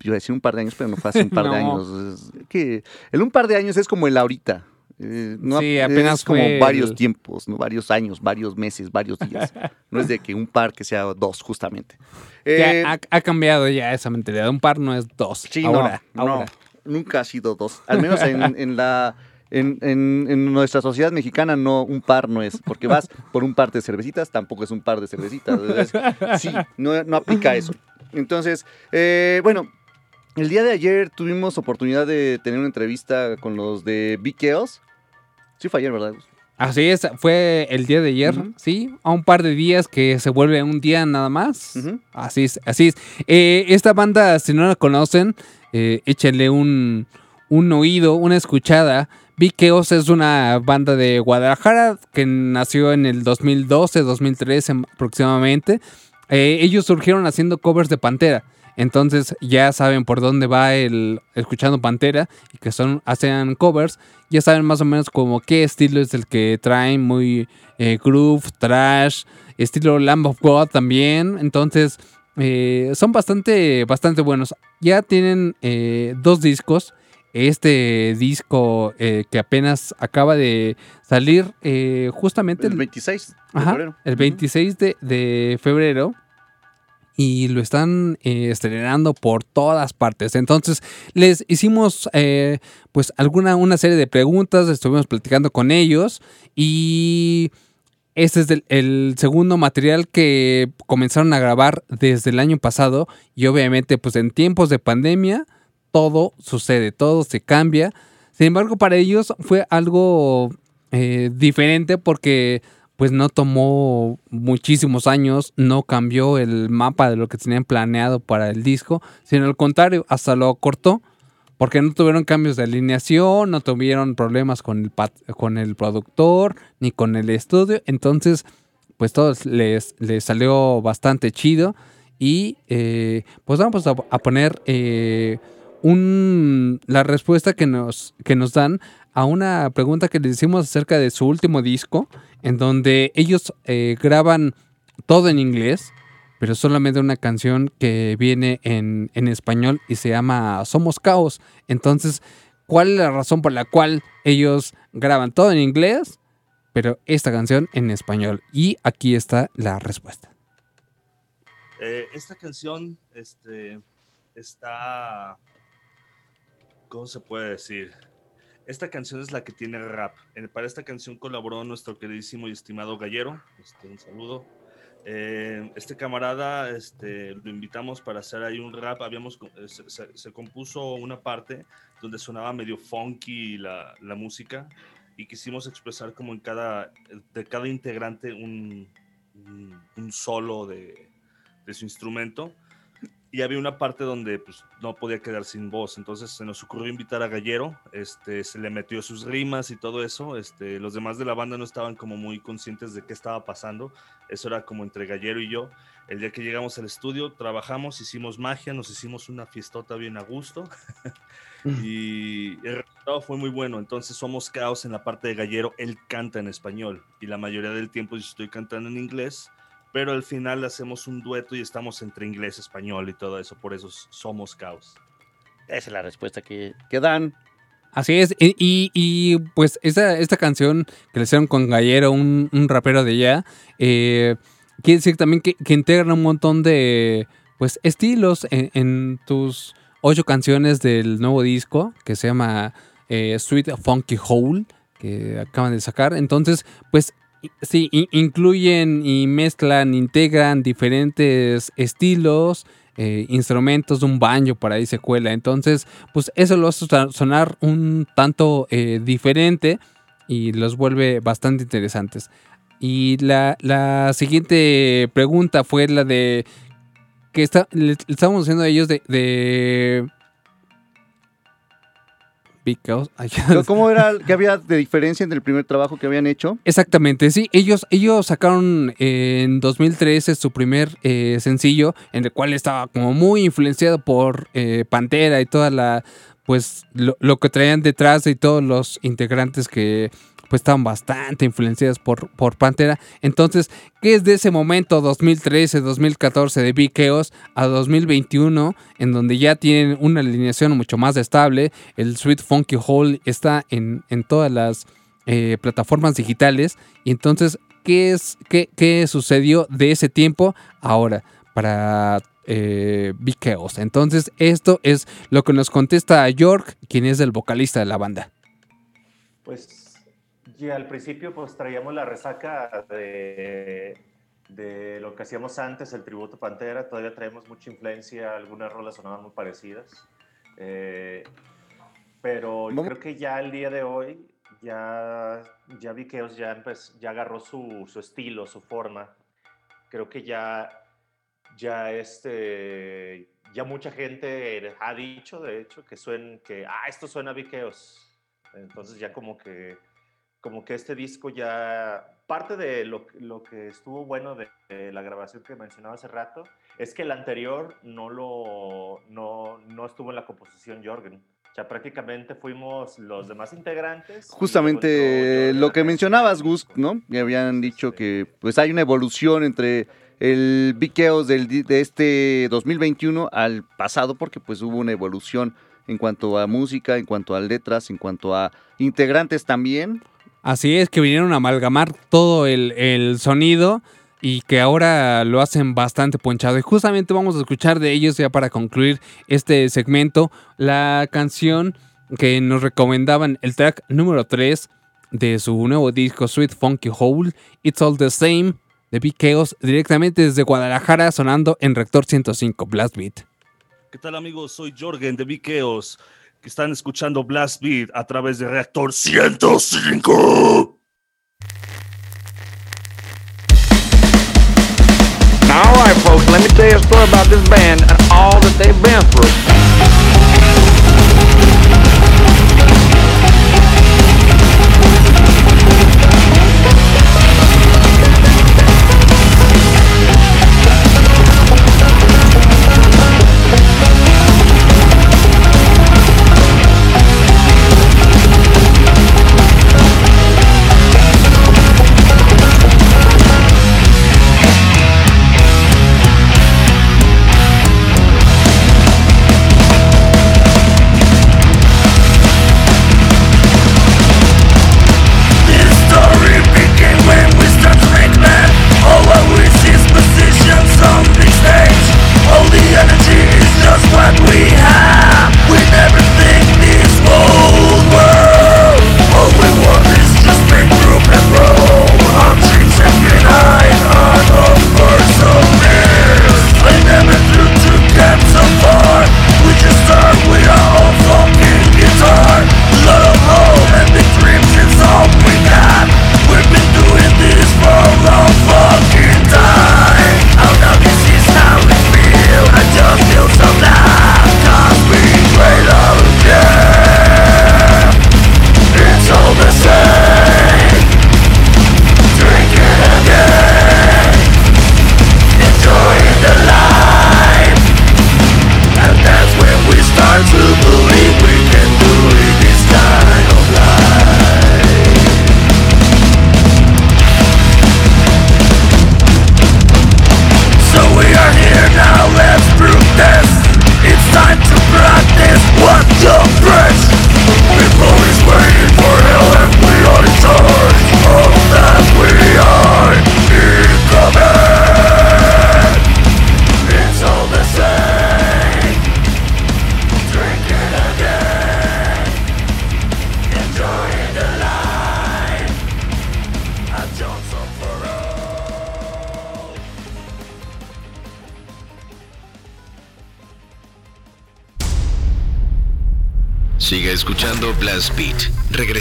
iba a decir un par de años, pero no fue hace un par de años. Es que el un par de años es como el ahorita. Eh, no, Sí, apenas es como fue varios el- tiempos, ¿no? varios años, varios meses, varios días. No es de que un par que sea dos, justamente. Eh, Ya ha, ha cambiado ya esa mentalidad. Un par no es dos. Sí, ahora, no, ahora. no, nunca ha sido dos. Al menos en, en la en, en- en nuestra sociedad mexicana no un par no es, porque vas por un par de cervecitas, tampoco es un par de cervecitas. Sí, no, no aplica eso. Entonces, eh, bueno, el día de ayer tuvimos oportunidad de tener una entrevista con los de Chaos. Sí fue ayer, ¿verdad? Así es, fue el día de ayer, sí, a un par de días que se vuelve un día nada más. Así es, así es. Eh, esta banda, si no la conocen, eh, échenle un, un oído, una escuchada. Chaos es una banda de Guadalajara que nació en el 2012, 2013 aproximadamente. Eh, ellos surgieron haciendo covers de Pantera. Entonces ya saben por dónde va el escuchando Pantera y que son hacen covers. Ya saben más o menos como qué estilo es el que traen, muy eh, groove, trash, estilo Lamb of God también. Entonces eh, son bastante, bastante buenos. Ya tienen dos discos. Este disco eh, que apenas acaba de salir eh, justamente El 26 de Ajá, febrero. el Ujú. 26 de, de febrero. Y lo están eh, estrenando por todas partes. Entonces, les hicimos pues alguna una serie de preguntas. Estuvimos platicando con ellos. Y este es el, el segundo material que comenzaron a grabar desde el año pasado. Y obviamente, pues en tiempos de pandemia, todo sucede, todo se cambia. Sin embargo, para ellos fue algo eh, diferente porque pues no tomó muchísimos años, no cambió el mapa de lo que tenían planeado para el disco, sino al contrario, hasta lo cortó, porque no tuvieron cambios de alineación, no tuvieron problemas con el, con el productor, ni con el estudio, entonces pues todo les, les salió bastante chido y eh, pues vamos a, a poner eh, la respuesta que nos, que nos dan a una pregunta que les hicimos acerca de su último disco, en donde ellos eh, graban todo en inglés, pero solamente una canción que viene en, en español y se llama Somos Caos. Entonces, ¿cuál es la razón por la cual ellos graban todo en inglés, pero esta canción en español? Y aquí está la respuesta. Eh, esta canción este, está. ¿Cómo se puede decir? Esta canción es la que tiene rap. En- para esta canción colaboró nuestro queridísimo y estimado Gallero. Este, un saludo. Eh, este camarada este, lo invitamos para hacer ahí un rap. Habíamos, eh, se, se- se compuso una parte donde sonaba medio funky la, la música y quisimos expresar como en cada, de cada integrante un, un, un solo de, de su instrumento. Y había una parte donde pues, no podía quedar sin voz. Entonces se nos ocurrió invitar a Gallero. Este, se le metió sus rimas y todo eso. Este, los demás de la banda no estaban como muy conscientes de qué estaba pasando. Eso era como entre Gallero y yo. El día que llegamos al estudio, trabajamos, hicimos magia, nos hicimos una fiestota bien a gusto. y el resultado fue muy bueno. Entonces somos caos en la parte de Gallero. Él canta en español. Y la mayoría del tiempo yo estoy cantando en inglés pero al final hacemos un dueto y estamos entre inglés, español y todo eso, por eso somos caos. Esa es la respuesta que, que dan. Así es, y, y- y, pues esa, esta canción que le hicieron con Gallero, un, un rapero de allá, eh, quiere decir también que, que integra un montón de pues estilos en, en tus ocho canciones del nuevo disco que se llama eh, Sweet Funky Hole, que acaban de sacar. Entonces, pues sí, incluyen y mezclan, integran diferentes estilos, eh, instrumentos, un banjo para ahí se cuela. Entonces, pues eso lo hace sonar un tanto eh, diferente y los vuelve bastante interesantes. Y la, la siguiente pregunta fue la de que está, le estábamos diciendo a ellos de, de ¿Cómo era que había de diferencia entre el primer trabajo que habían hecho? Exactamente, sí. Ellos, ellos sacaron eh, en 2013 su primer eh, sencillo, en el cual estaba como muy influenciado por eh, Pantera y toda la, pues, lo, lo que traían detrás y todos los integrantes que pues estaban bastante influenciados por, por Pantera. Entonces, ¿qué es de ese momento 2013, 2014 de Chaos a 2021, en donde ya tienen una alineación mucho más estable? El Sweet Funky Hole está en, en todas las eh, plataformas digitales. Y entonces, ¿qué, es, qué, qué sucedió de ese tiempo ahora para eh, Chaos? Entonces, esto es lo que nos contesta York, quien es el vocalista de la banda. Pues ya al principio pues traíamos la resaca de, de lo que hacíamos antes, el tributo Pantera, todavía traemos mucha influencia, algunas rolas sonaban muy parecidas, eh, pero Vamos- creo que ya el día de hoy ya, ya vi que ya, empe- ya agarró su, su estilo, su forma, creo que ya, ya este, ya mucha gente ha dicho, de hecho, que suen, que, ah, esto suena a Viqueos. Entonces ya como que, como que este disco ya, parte de lo, lo que estuvo bueno de, de la grabación que mencionaba hace rato, es que el anterior no, lo, no, no estuvo en la composición Jorgen. O sea, prácticamente fuimos los demás integrantes. Justamente lo que mencionabas, Gus, ¿no? Me habían dicho que pues hay una evolución entre el Big Chaos del, di- de este 2021 al pasado, porque pues hubo una evolución en cuanto a música, en cuanto a letras, en cuanto a integrantes también. Así es, que vinieron a amalgamar todo el, el sonido y que ahora lo hacen bastante ponchado. Y justamente vamos a escuchar de ellos ya para concluir este segmento la canción que nos recomendaban, el track número 3 de su nuevo disco Sweet Funky Hole, It's All the Same, de Big directamente desde Guadalajara, sonando en Rector 105 Blast Beat. ¿Qué tal amigos? Soy Jorgen de Viqueos, que están escuchando Blast Beat a través de Reactor 105. Now, all right, folks, let me tell you a story about this band and all that they've been through.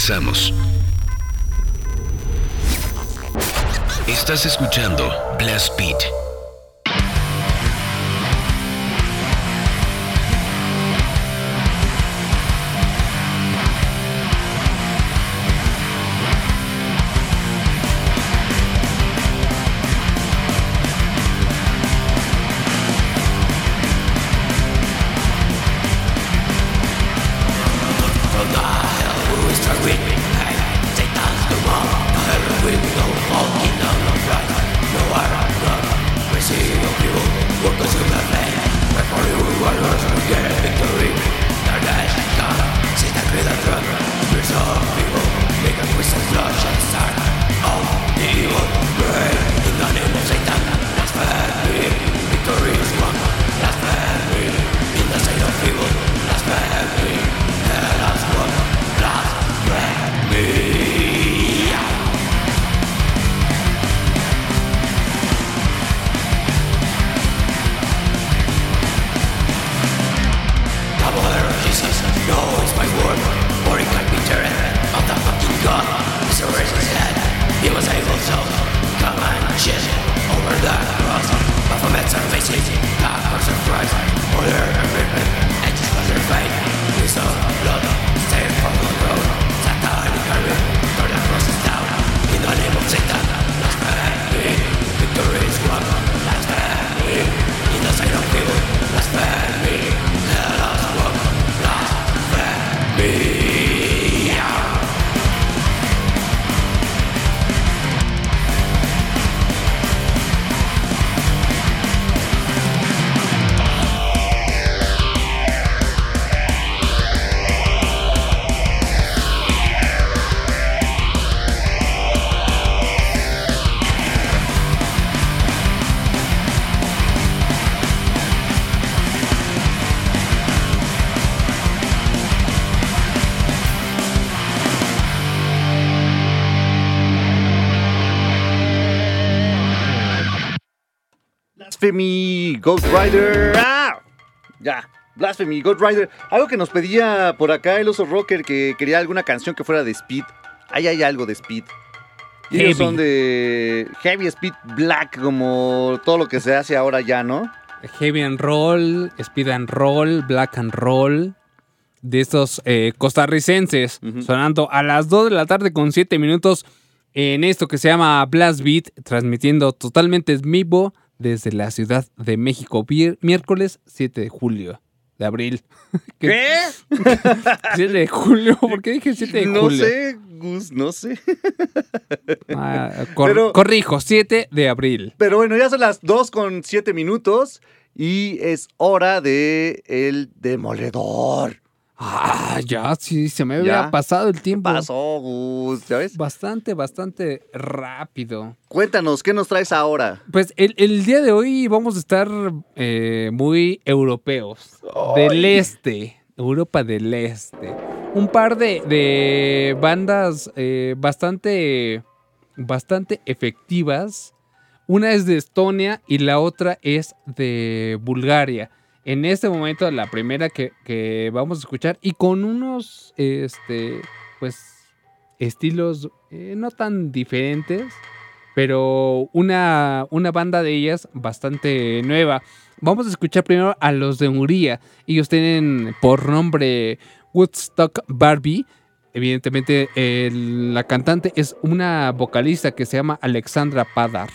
Regresamos. Blasphemy, Ghost Rider. ¡Ah! Ya, Blasphemy, Ghost Rider. Algo que nos pedía por acá el oso rocker que quería alguna canción que fuera de Speed. Ahí hay algo de Speed. Y ellos son de Heavy Speed Black, como todo lo que se hace ahora ya, ¿no? Heavy and Roll, Speed and Roll, Black and Roll, de estos eh, costarricenses, sonando a las 2 de la tarde con 7 minutos en esto que se llama Blast Beat, transmitiendo totalmente en vivo desde la Ciudad de México, miércoles 7 de julio. De abril. ¿Qué? 7 de julio, ¿por qué dije 7 de no julio? sé, Gus, no sé. Ah, cor- Pero- corrijo, 7 de abril. Pero bueno, ya son las 2 con 7 minutos y es hora de el demoledor. Ah, ya, sí, se me Ya. había pasado el tiempo. Pasó, Gus, ¿ya ves? Bastante, bastante rápido. Cuéntanos, ¿qué nos traes ahora? Pues el, el día de hoy vamos a estar eh, muy europeos. Del este. Europa del este. Un par de, de bandas eh, bastante, bastante efectivas. Una es de Estonia y la otra es de Bulgaria. En este momento la primera que, vamos a escuchar y con unos, este, pues, estilos eh, no tan diferentes pero una, una banda de ellas bastante nueva. Vamos a escuchar primero a los de Hungría. Ellos tienen por nombre Woodstock Barbie. Evidentemente, la cantante es una vocalista que se llama Alexandra Padar.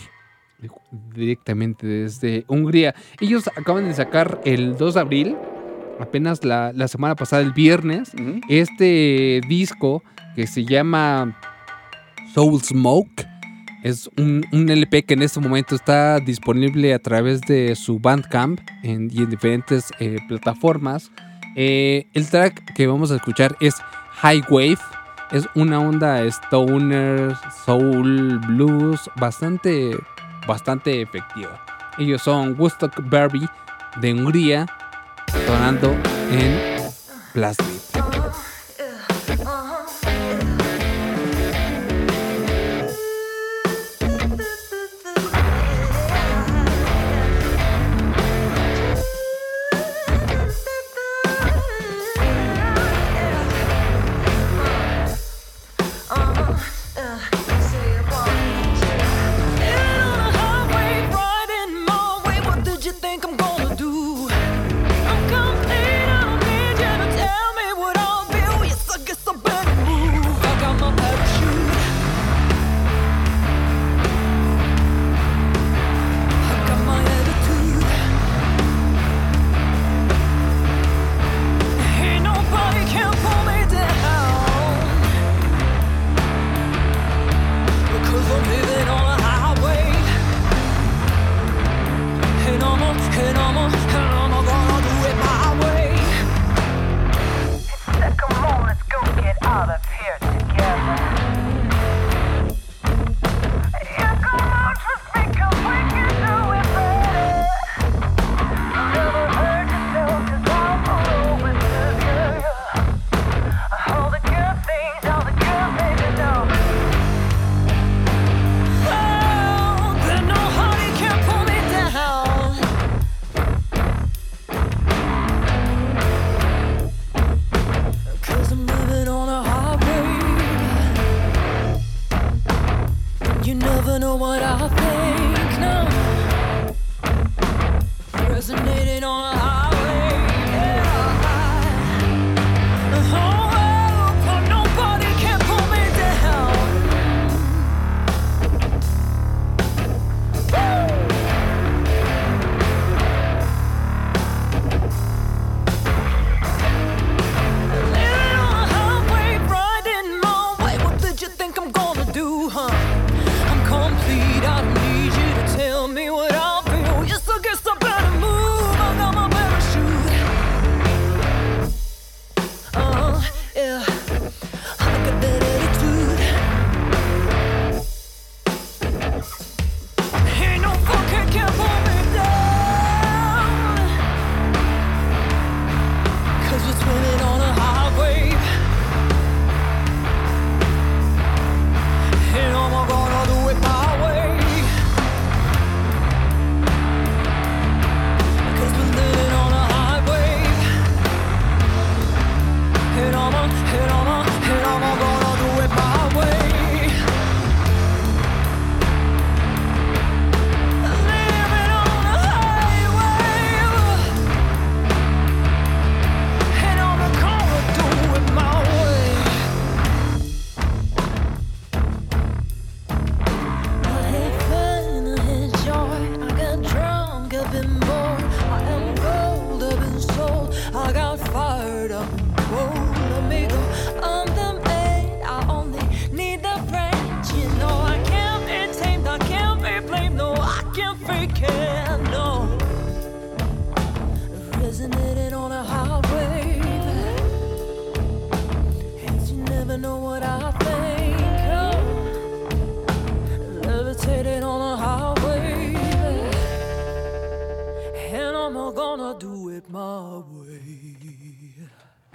Directamente desde Hungría. Ellos acaban de sacar el 2 de abril, apenas la, la semana pasada, el viernes, este disco que se llama Soul Smoke. Es un, un LP que en este momento está disponible a través de su Bandcamp en- y en diferentes eh, plataformas. Eh, el track que vamos a escuchar es High Wave. Es una onda stoner, soul, blues, bastante, bastante efectiva. Ellos son Woodstock Barbie de Hungría, sonando en Blast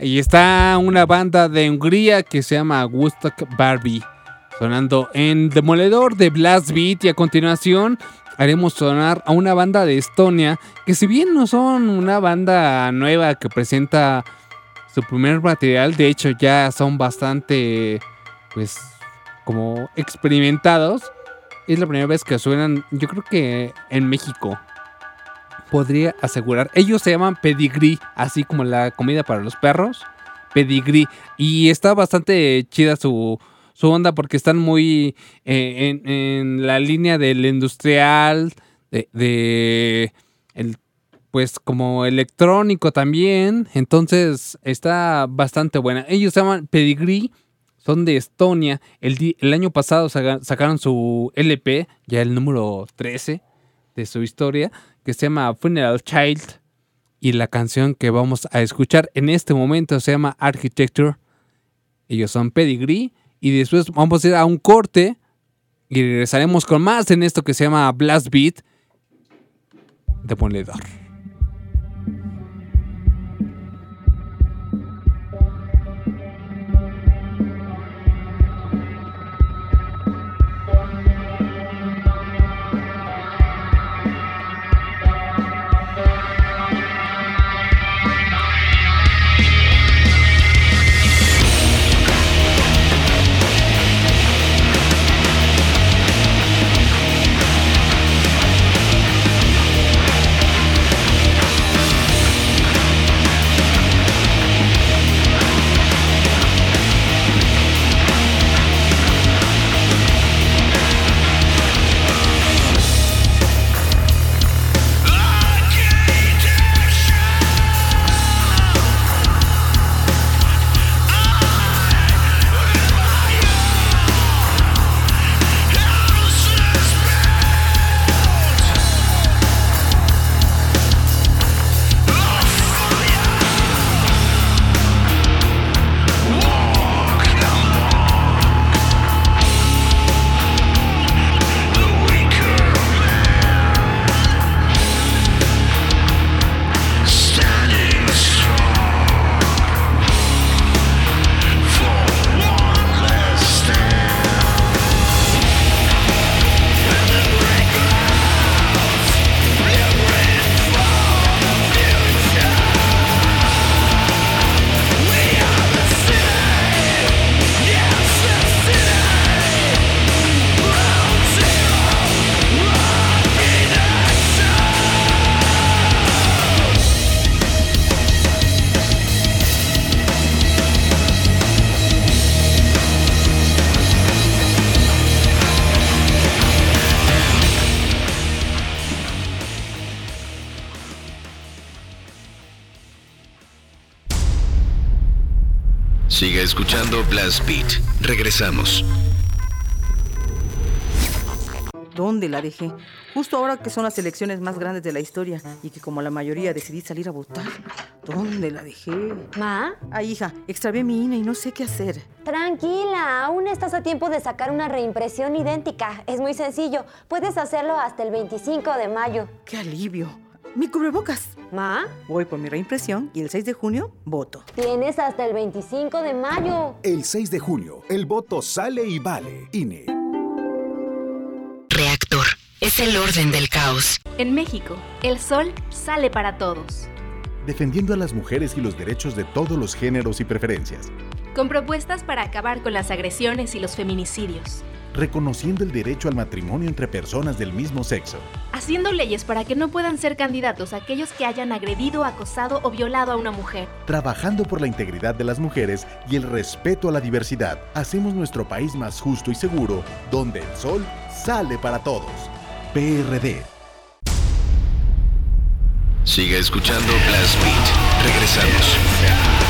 Ahí está una banda de Hungría que se llama Woodstock Barbie. Sonando en Demoledor de Blast Beat. Y a continuación haremos sonar a una banda de Estonia. Que si bien no son una banda nueva que presenta su primer material. De hecho ya son bastante pues como experimentados. Es la primera vez que suenan yo creo que en México podría asegurar. Ellos se llaman Pedigree, así como la comida para los perros. Pedigree. Y está bastante chida su, su onda porque están muy eh, en, la línea del industrial, de, el, pues como electrónico también. Entonces está bastante buena. Ellos se llaman Pedigree. Son de Estonia. El, año pasado saca- sacaron su LP, ya el número 13 de su historia, que se llama Funeral Child. Y la canción que vamos a escuchar en este momento se llama Architecture. Ellos son Pedigree. Y después vamos a ir a un corte. Y regresaremos con más en esto que se llama Blast Beat. Demoledor. Blast Beat. Regresamos. ¿Dónde la dejé? Justo ahora que son las elecciones más grandes de la historia y que como la mayoría decidí salir a votar. ¿Dónde la dejé? ¿Ma? Ay, hija, extravié mi INE y no sé qué hacer. Tranquila, aún estás a tiempo de sacar una reimpresión idéntica. Es muy sencillo. Puedes hacerlo hasta el 25 de mayo. ¡Qué alivio! Mi cubrebocas. ¿Ma? Voy por mi reimpresión y el 6 de junio voto. Tienes hasta el 25 de mayo. El 6 de junio, el voto sale y vale. INE. Reactor. Es el orden del caos. En México, el sol sale para todos, defendiendo a las mujeres y los derechos de todos los géneros y preferencias, con propuestas para acabar con las agresiones y los feminicidios, reconociendo el derecho al matrimonio entre personas del mismo sexo, haciendo leyes para que no puedan ser candidatos aquellos que hayan agredido, acosado o violado a una mujer. trabajando por la integridad de las mujeres y el respeto a la diversidad. Hacemos nuestro país más justo y seguro, donde el sol sale para todos. PRD. Siga escuchando Blast Beat. Regresamos.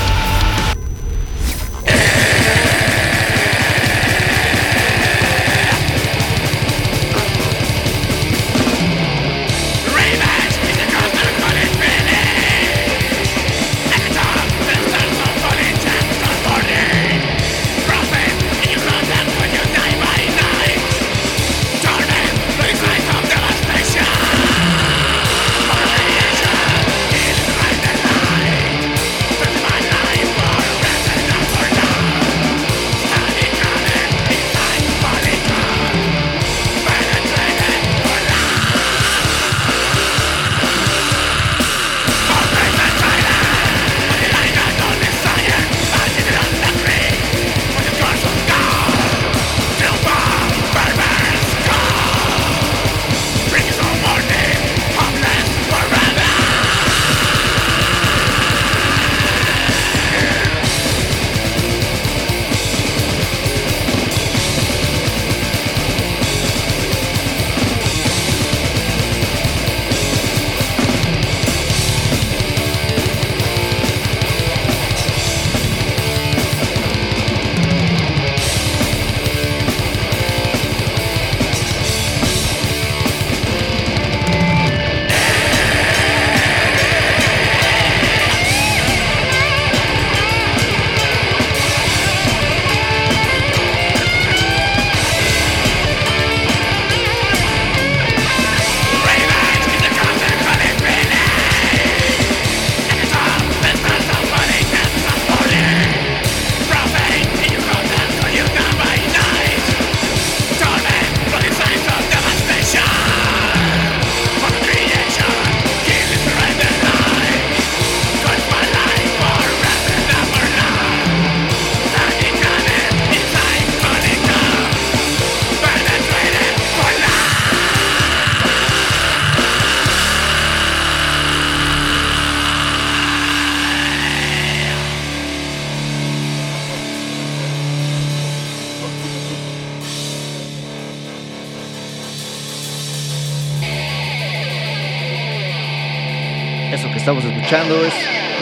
Escuchando es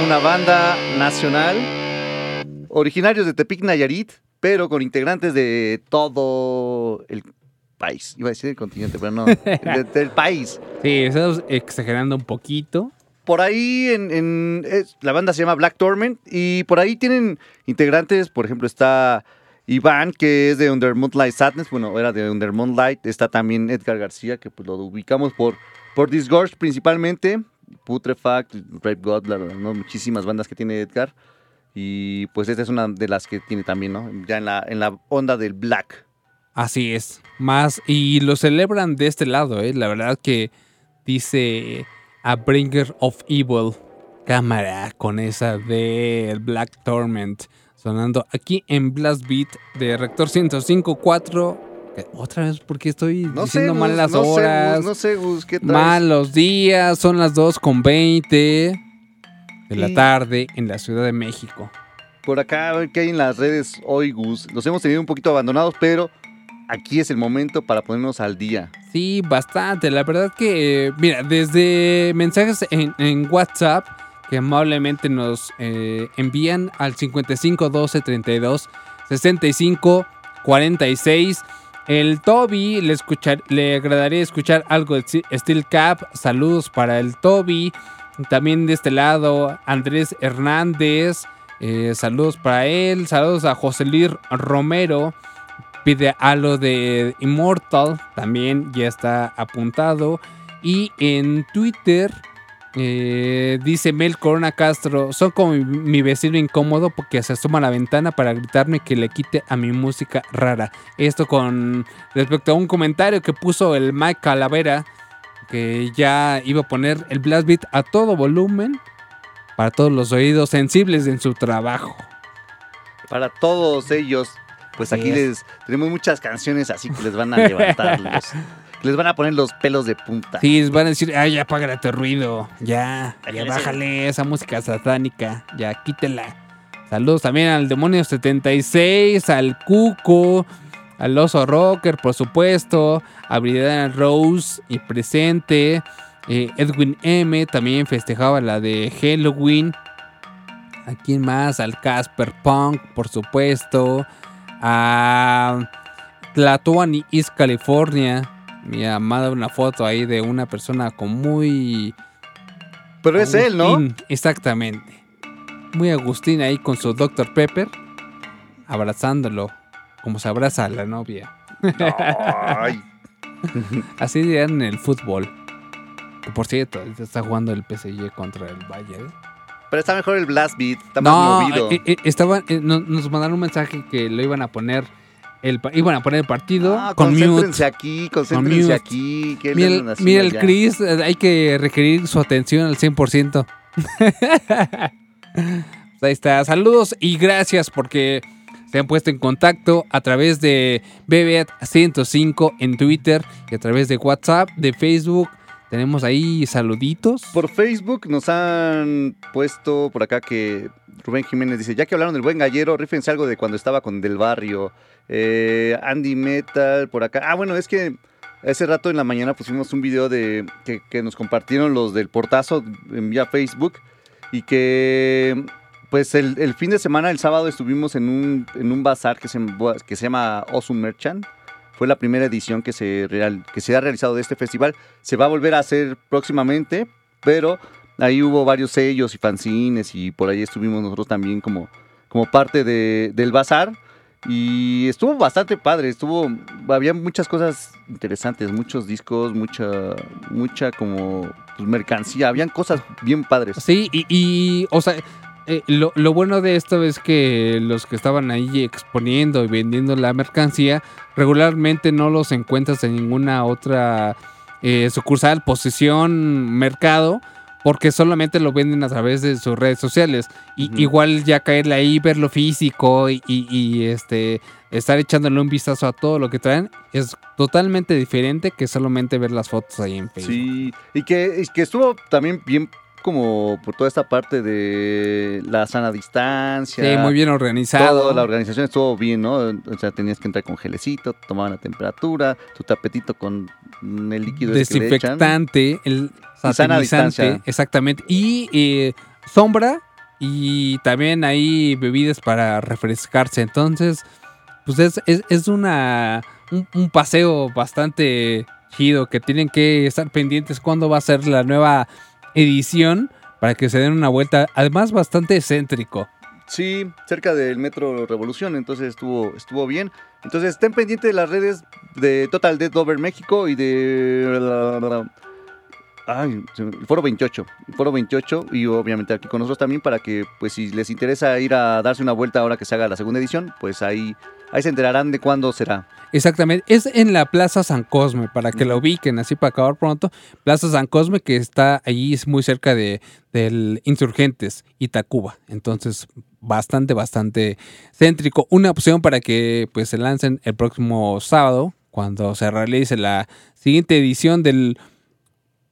una banda nacional, originarios de Tepic Nayarit, pero con integrantes de todo el país. Iba a decir el continente, pero no, de- del país. Sí, estamos exagerando un poquito. Por ahí en, en- es- la banda se llama Black Torment y por ahí tienen integrantes, por ejemplo está Iván que es de Under Moonlight Sadness, bueno, era de Under Moonlight, está también Edgar García que pues lo ubicamos por, por Disgorge principalmente, Putrefact, Rape God, ¿no? muchísimas bandas que tiene Edgar y pues esta es una de las que tiene también, ¿no? Ya en la, en la onda del Black. Así es. Más, y lo celebran de este lado, ¿eh? La verdad que dice A Bringer of Evil. Cámara con esa de Black Torment. Sonando aquí en Blast Beat de Rector 105.4. Otra vez, porque estoy No diciendo sé, mal las no sé, Gus, horas. no sé, Gus, ¿qué traes? Malos días, son las 2.20 de la tarde en la Ciudad de México. por acá, a ver qué hay en las redes hoy, Gus. Los hemos tenido un poquito abandonados, pero aquí es el momento para ponernos al día. Sí, bastante. La verdad que, eh, mira, desde mensajes en, en WhatsApp que amablemente nos eh, envían al 55 12 32 65 46. El Toby, le, escuchar, le agradaría escuchar algo de Steel Cap. Saludos para el Toby. También de este lado, Andrés Hernández. eh, saludos para él. Saludos a José Luis Romero pide algo de Immortal, también ya está apuntado. Y en Twitter eh, dice Mel Corona Castro, son como mi, mi vecino incómodo porque se asoma a la ventana para gritarme que le quite a mi música rara. Esto con respecto a un comentario que puso el Mike Calavera, que ya iba a poner el Blast Beat a todo volumen para todos los oídos sensibles en su trabajo. Para todos ellos, pues aquí es. les tenemos muchas canciones así que les van a levantar los, que les van a poner los pelos de punta. Sí, les van a decir, ay, ya apágale tu ruido. Ya, bájale esa música satánica. Ya, quítela. Saludos también al Demonio 76, al Cuco, al Oso Rocker, por supuesto, a Brianna Rose y presente. eh, Edwin M también festejaba la de Halloween. ¿A quién más? Al Casper Punk, por supuesto. A Tlatoani East California. Mi amada, una foto ahí de una persona con muy. Pero es él, ¿no? Exactamente. Muy Agustín ahí con su Dr. Pepper. Abrazándolo. Como se abraza a la novia. Ay. Así dirán en el fútbol. Que por cierto, está jugando el PSG contra el Bayern. Pero está mejor el Blast Beat, está no, más movido. eh, eh, estaban, eh, no- nos mandaron un mensaje que lo iban a poner. El, iban a poner el partido Ah, con mute. concéntrense aquí, concéntrense mute. aquí. ¿qué le Mira, el- mira? Chris, hay que requerir su atención al 100%. Pues ahí está. Saludos y gracias porque se han puesto en contacto a través de BBAT105 en Twitter y a través de WhatsApp, de Facebook. Tenemos ahí saluditos. Por Facebook nos han puesto por acá que Rubén Jiménez dice, ya que hablaron del buen gallero, rífense algo de cuando estaba con Del Barrio. Eh, Andy Metal, por acá. Ah, bueno, es que ese rato en la mañana pusimos un video de que, nos compartieron los del portazo en vía Facebook y que pues el, fin de semana, el sábado, estuvimos en un, en un bazar que se, que se llama Awesome Merchant. Fue la primera edición que se, que se ha realizado de este festival. Se va a volver a hacer próximamente, pero ahí hubo varios sellos y fanzines y por ahí estuvimos nosotros también como, como parte de- del bazar. Y estuvo bastante padre, estuvo, había muchas cosas interesantes, muchos discos, mucha, mucha como pues, mercancía, habían cosas bien padres. Sí, y, o sea, eh, lo, lo bueno de esto es que los que estaban ahí exponiendo y vendiendo la mercancía, regularmente no los encuentras en ninguna otra eh, sucursal, posición, mercado, porque solamente lo venden a través de sus redes sociales. Y igual ya caerle ahí, verlo físico y, y- y, este estar echándole un vistazo a todo lo que traen es totalmente diferente que solamente ver las fotos ahí en Facebook. Sí, y que, y que estuvo también bien como por toda esta parte de la sana distancia. Sí, muy bien organizado. Toda la organización estuvo bien, ¿no? O sea, tenías que entrar con gelecito, tomaban la temperatura, tu tapetito con el líquido ese que le echan. desinfectante. El, Sana distancia. exactamente. Y eh, sombra y también hay bebidas para refrescarse. Entonces, pues es, es, es una un, un paseo bastante chido que tienen que estar pendientes cuando va a ser la nueva edición para que se den una vuelta. Además, bastante excéntrico. Sí, cerca del Metro Revolución, entonces estuvo, estuvo bien. Entonces estén pendientes de las redes de Total Dead Over México y de... Ay, el Foro 28, el Foro 28 y obviamente aquí con nosotros también para que pues si les interesa ir a darse una vuelta ahora que se haga la segunda edición, pues ahí, ahí se enterarán de cuándo será. Exactamente, es en la Plaza San Cosme, para que la ubiquen, así para acabar pronto. Plaza San Cosme, que está ahí, es muy cerca de, del Insurgentes y Tacuba. Entonces, bastante, bastante céntrico. Una opción para que pues se lancen el próximo sábado, cuando se realice la siguiente edición del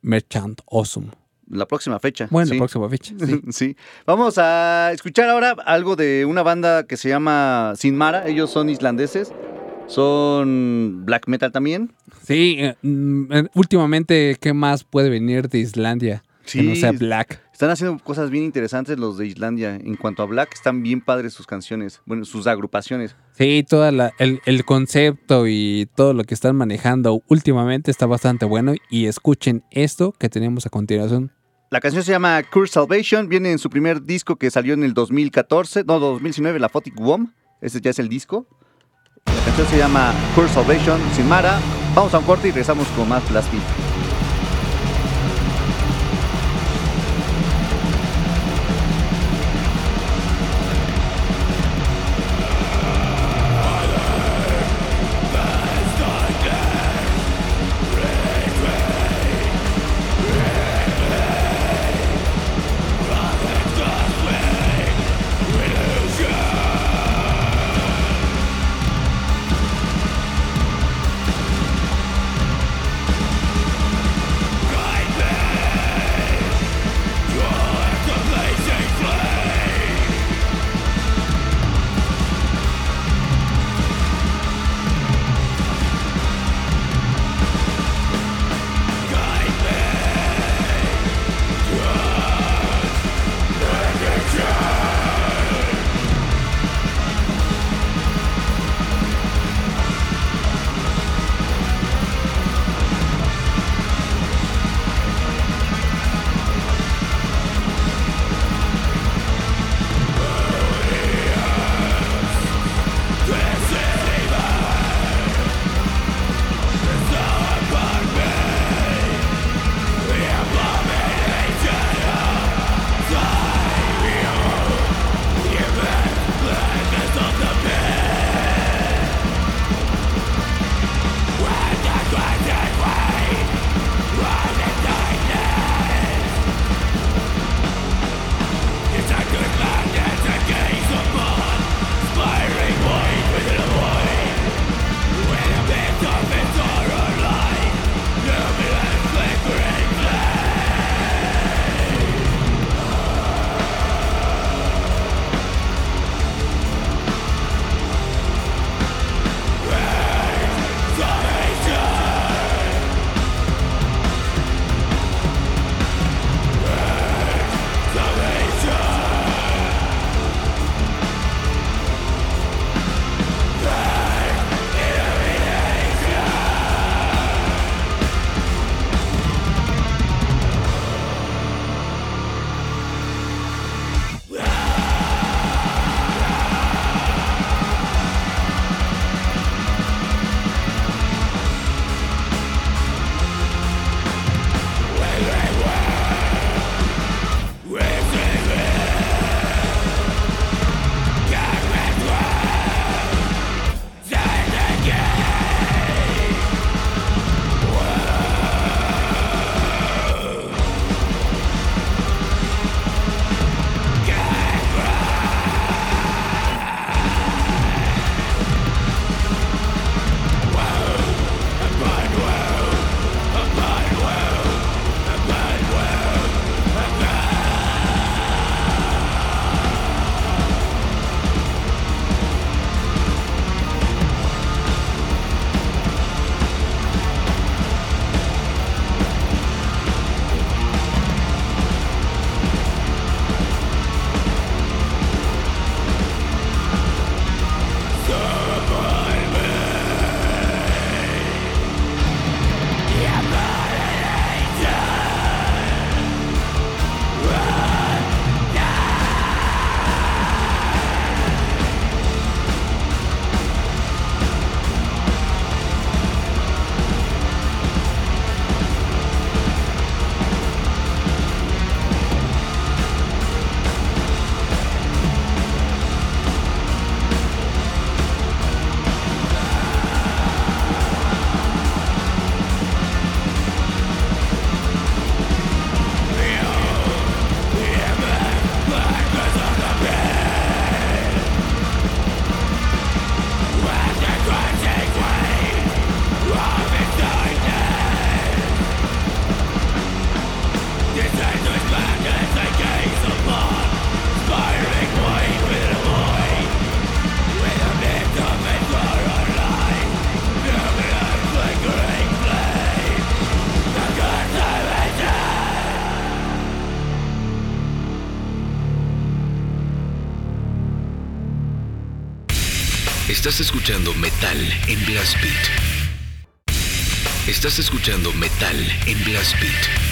Merchant Awesome. La próxima fecha. Bueno, sí. la próxima fecha. Sí. Sí. Vamos a escuchar ahora algo de una banda que se llama Sin Mara. Ellos son islandeses. Son black metal también. Sí, eh, mm, eh, últimamente, ¿qué más puede venir de Islandia? Que no sea black. Están haciendo cosas bien interesantes los de Islandia. En cuanto a black, están bien padres sus canciones. Bueno, sus agrupaciones. Sí, todo el, el concepto y todo lo que están manejando últimamente está bastante bueno. Y escuchen esto que tenemos a continuación. La canción se llama Curse Salvation. Viene en su primer disco que salió en el 2014. No, 2019, la Photic Womb. Ese ya es el disco. La canción se llama Curse Salvation, Sin Mara. Vamos a un corte y regresamos con más Blast Beat. Estás escuchando Metal en Blast Beat. Estás escuchando Metal en Blast Beat.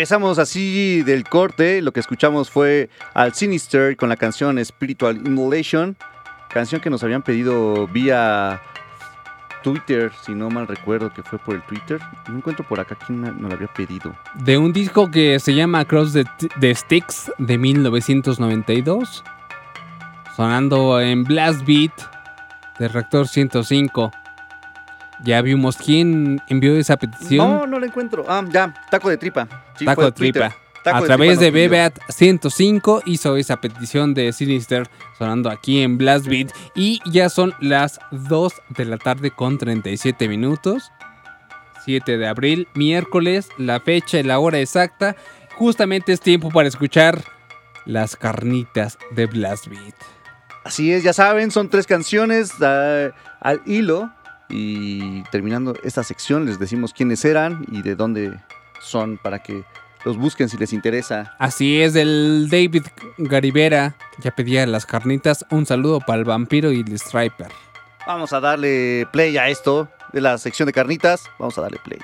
Regresamos así del corte. Lo que escuchamos fue al Sinister con la canción Spiritual Immolation. Canción que nos habían pedido vía Twitter, si no mal recuerdo que fue por el Twitter. No encuentro por acá quién nos lo había pedido. De un disco que se llama Cross the, the Sticks de 1992. Sonando en Blast Beat de Reactor 105. Ya vimos quién envió esa petición. No, no la encuentro. Ah, ya, taco de tripa. Sí, Taco de tripa. Taco a de través tripa de. BBAT 105 hizo esa petición de Sinister sonando aquí en Blast Beat. Y ya son las 2 de la tarde con 37 minutos. 7 de abril, miércoles, la fecha y la hora exacta. Justamente es tiempo para escuchar las carnitas de Blast Beat. Así es, ya saben, son tres canciones ah, al hilo. Y terminando esta sección les decimos quiénes eran y de dónde son para que los busquen si les interesa. Así es, el David Garibera ya pedía las carnitas. Un saludo para el vampiro y el striper. Vamos a darle play a esto de la sección de carnitas. Vamos a darle play.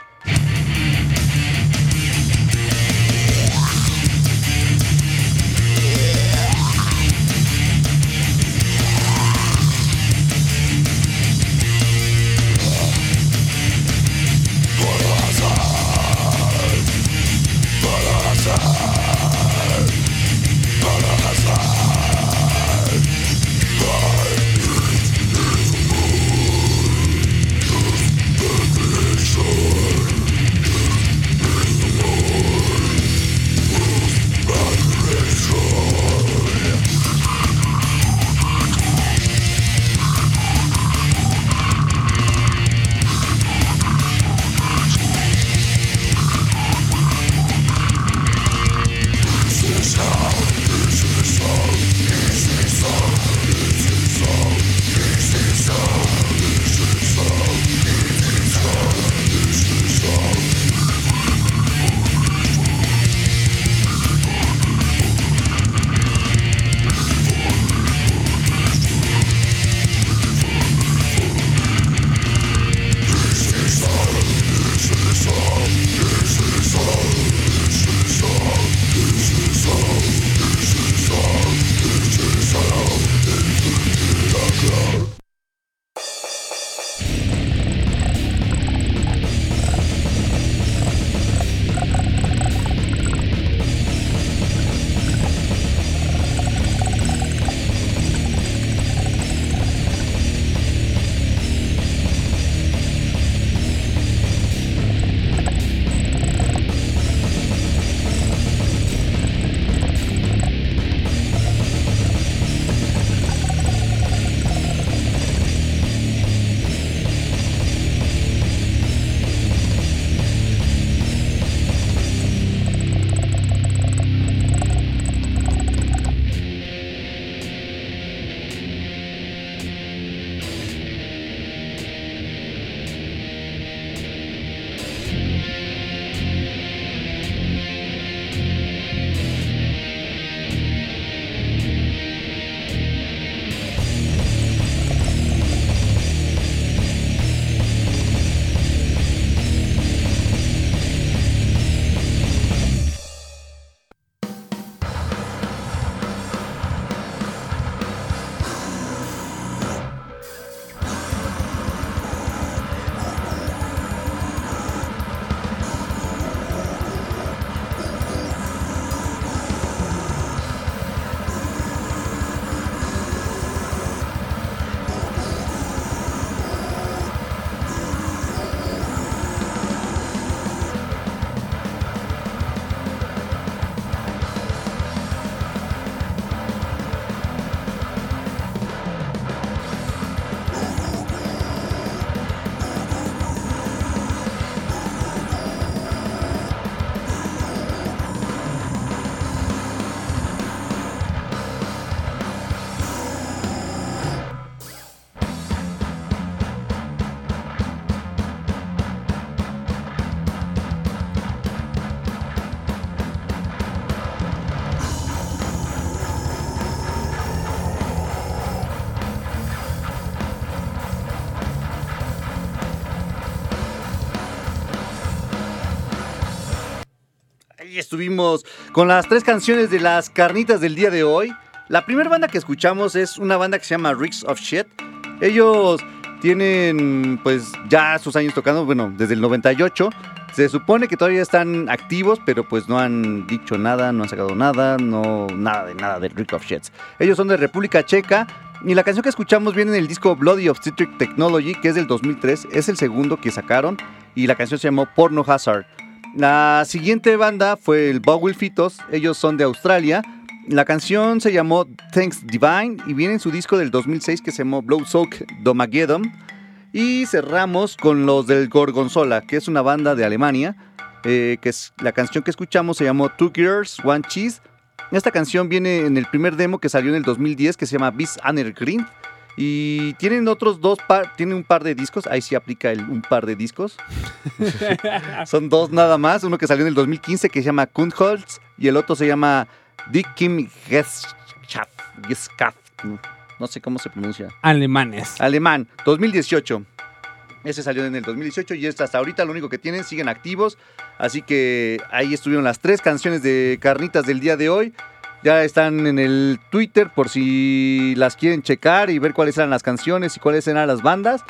Estuvimos con las tres canciones de las carnitas del día de hoy. La primera banda que escuchamos es una banda que se llama Ricks of Shit. Ellos tienen pues ya sus años tocando, bueno, desde el 98. Se supone que todavía están activos, pero pues no han dicho nada, no han sacado nada, no nada de nada de Rick of Shits. Ellos son de República Checa y la canción que escuchamos viene en el disco Bloody Obstetric Technology, que es del 2003, es el segundo que sacaron y la canción se llamó Porno Hazard. La siguiente banda fue el Bowel Fitos, ellos son de Australia. La canción se llamó Thanks Divine y viene en su disco del 2006 que se llamó Blow Soak Domageddon. Y cerramos con los del Gorgonzola, que es una banda de Alemania, eh, que es la canción que escuchamos se llamó Two Girls, One Cheese. Esta canción viene en el primer demo que salió en el 2010 que se llama Anner Green. Y tienen otros dos, par, tienen un par de discos, ahí sí aplica el un par de discos. Son dos nada más, uno que salió en el 2015 que se llama Kundholz y el otro se llama Dick Kim Geschaft. No sé cómo se pronuncia. Alemanes. Alemán, 2018. Ese salió en el 2018 y es hasta ahorita lo único que tienen, siguen activos. Así que ahí estuvieron las tres canciones de Carnitas del día de hoy. Ya están en el Twitter por si las quieren checar y ver cuáles eran las canciones y cuáles eran las bandas.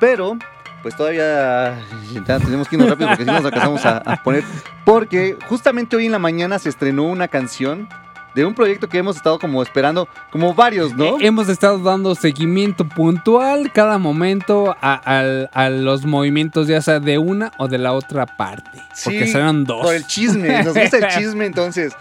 Pero, pues todavía ya tenemos que irnos rápido porque si no nos alcanzamos a, a poner. Porque justamente hoy en la mañana se estrenó una canción de un proyecto que hemos estado como esperando, como varios, ¿no? Eh, hemos estado dando seguimiento puntual cada momento a, a- a los movimientos, ya sea de una o de la otra parte. porque Sí, serán dos. Por el chisme, nos gusta el chisme, entonces.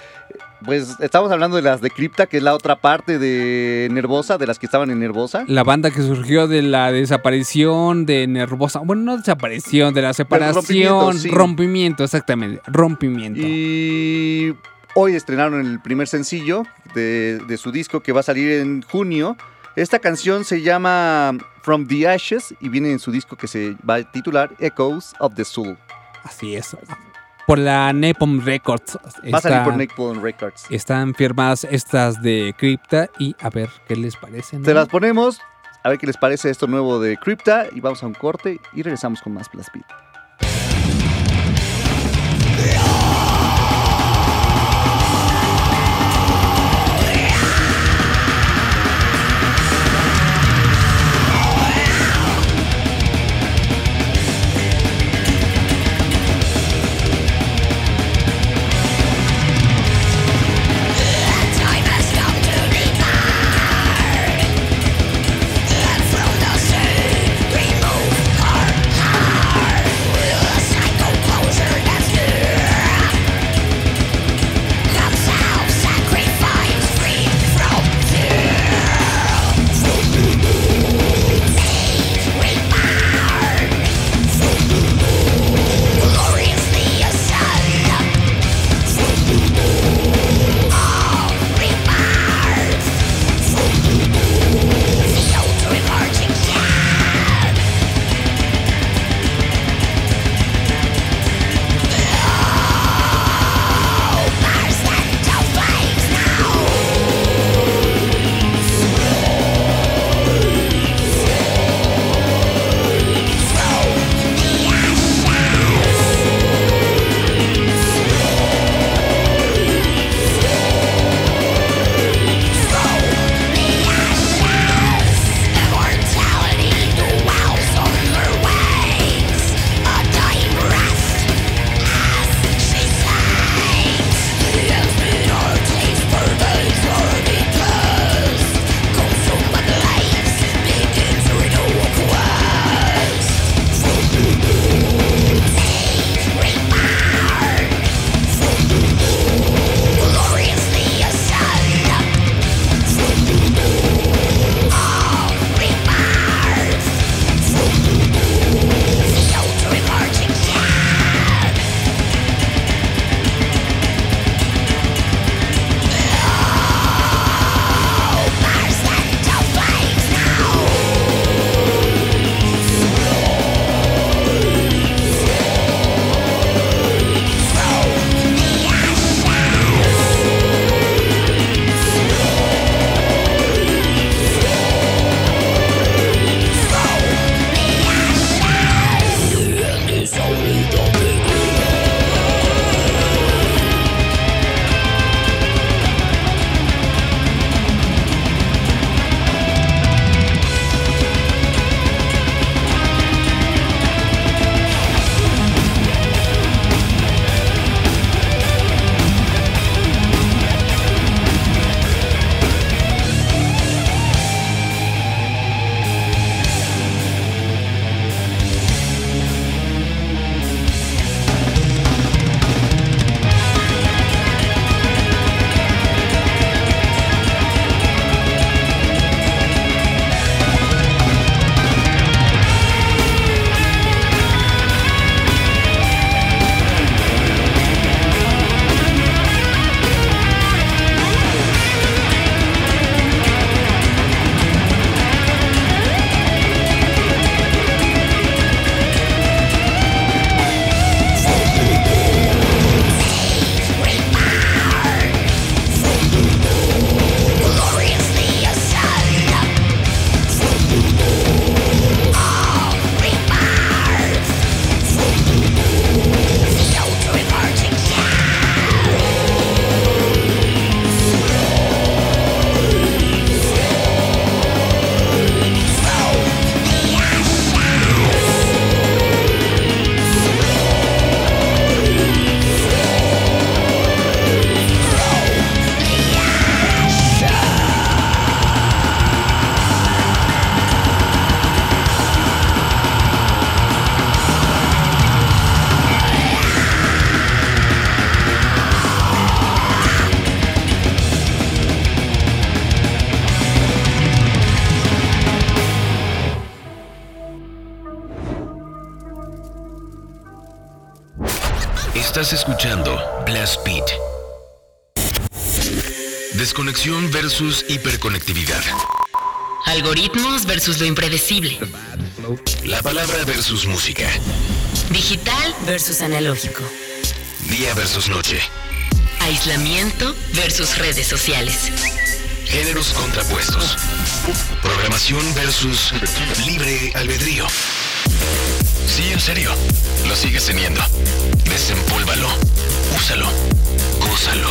Pues estamos hablando de las de Cripta, que es la otra parte de Nervosa, de las que estaban en Nervosa. La banda que surgió de la desaparición de Nervosa. Bueno, no desaparición, de la separación. rompimiento, sí. rompimiento, exactamente. Rompimiento. Y Hoy estrenaron el primer sencillo de, de su disco que va a salir en junio. Esta canción se llama From the Ashes y viene en su disco que se va a titular Echoes of the Soul. Así es. Por la Napalm Records. Va a salir por Napalm Records. Están firmadas estas de Crypta y a ver qué les parece. Te las ponemos, a ver qué les parece esto nuevo de Crypta y vamos a un corte y regresamos con más Blast versus hiperconectividad. Algoritmos versus lo impredecible. La palabra versus música. Digital versus analógico. Día versus noche. Aislamiento versus redes sociales. Géneros contrapuestos. Programación versus libre albedrío. Sí, en serio. Lo sigues teniendo. Desempólvalo. Úsalo. Gózalo.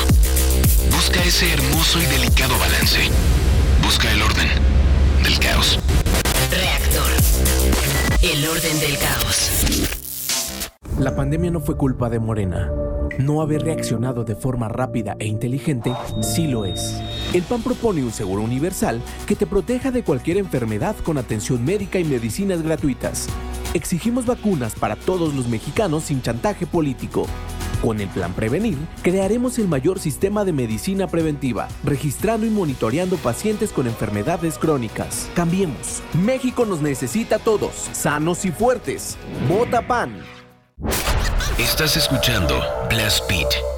Busca ese hermoso y delicado balance. Busca el orden del caos. Reactor. El orden del caos. La pandemia no fue culpa de Morena. No haber reaccionado de forma rápida e inteligente sí lo es. El PAN propone un seguro universal que te proteja de cualquier enfermedad con atención médica y medicinas gratuitas. Exigimos vacunas para todos los mexicanos sin chantaje político. Con el plan Prevenir, crearemos el mayor sistema de medicina preventiva, registrando y monitoreando pacientes con enfermedades crónicas. Cambiemos. México nos necesita a todos, sanos y fuertes. Vota PAN. Estás escuchando Blast Beat.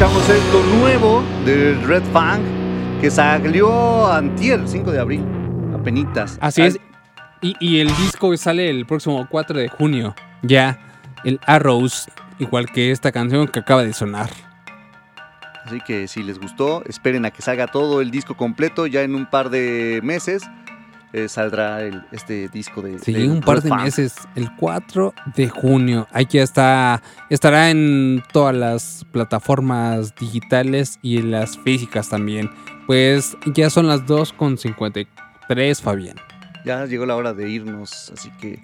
Escuchamos es lo nuevo de Red Fang, que salió antier, 5 de abril, apenitas. Así es. Y, y el disco sale el próximo 4 de junio. Ya, el Arrows, igual que esta canción que acaba de sonar. Así que si les gustó, esperen a que salga todo el disco completo. Ya en un par de meses eh, saldrá el- este disco de. Sí, de un par de meses, el 4 de junio. Ahí ya está, estará en todas las plataformas digitales y en las físicas también. Pues ya son las 2.53, Fabián. Ya llegó la hora de irnos, así que.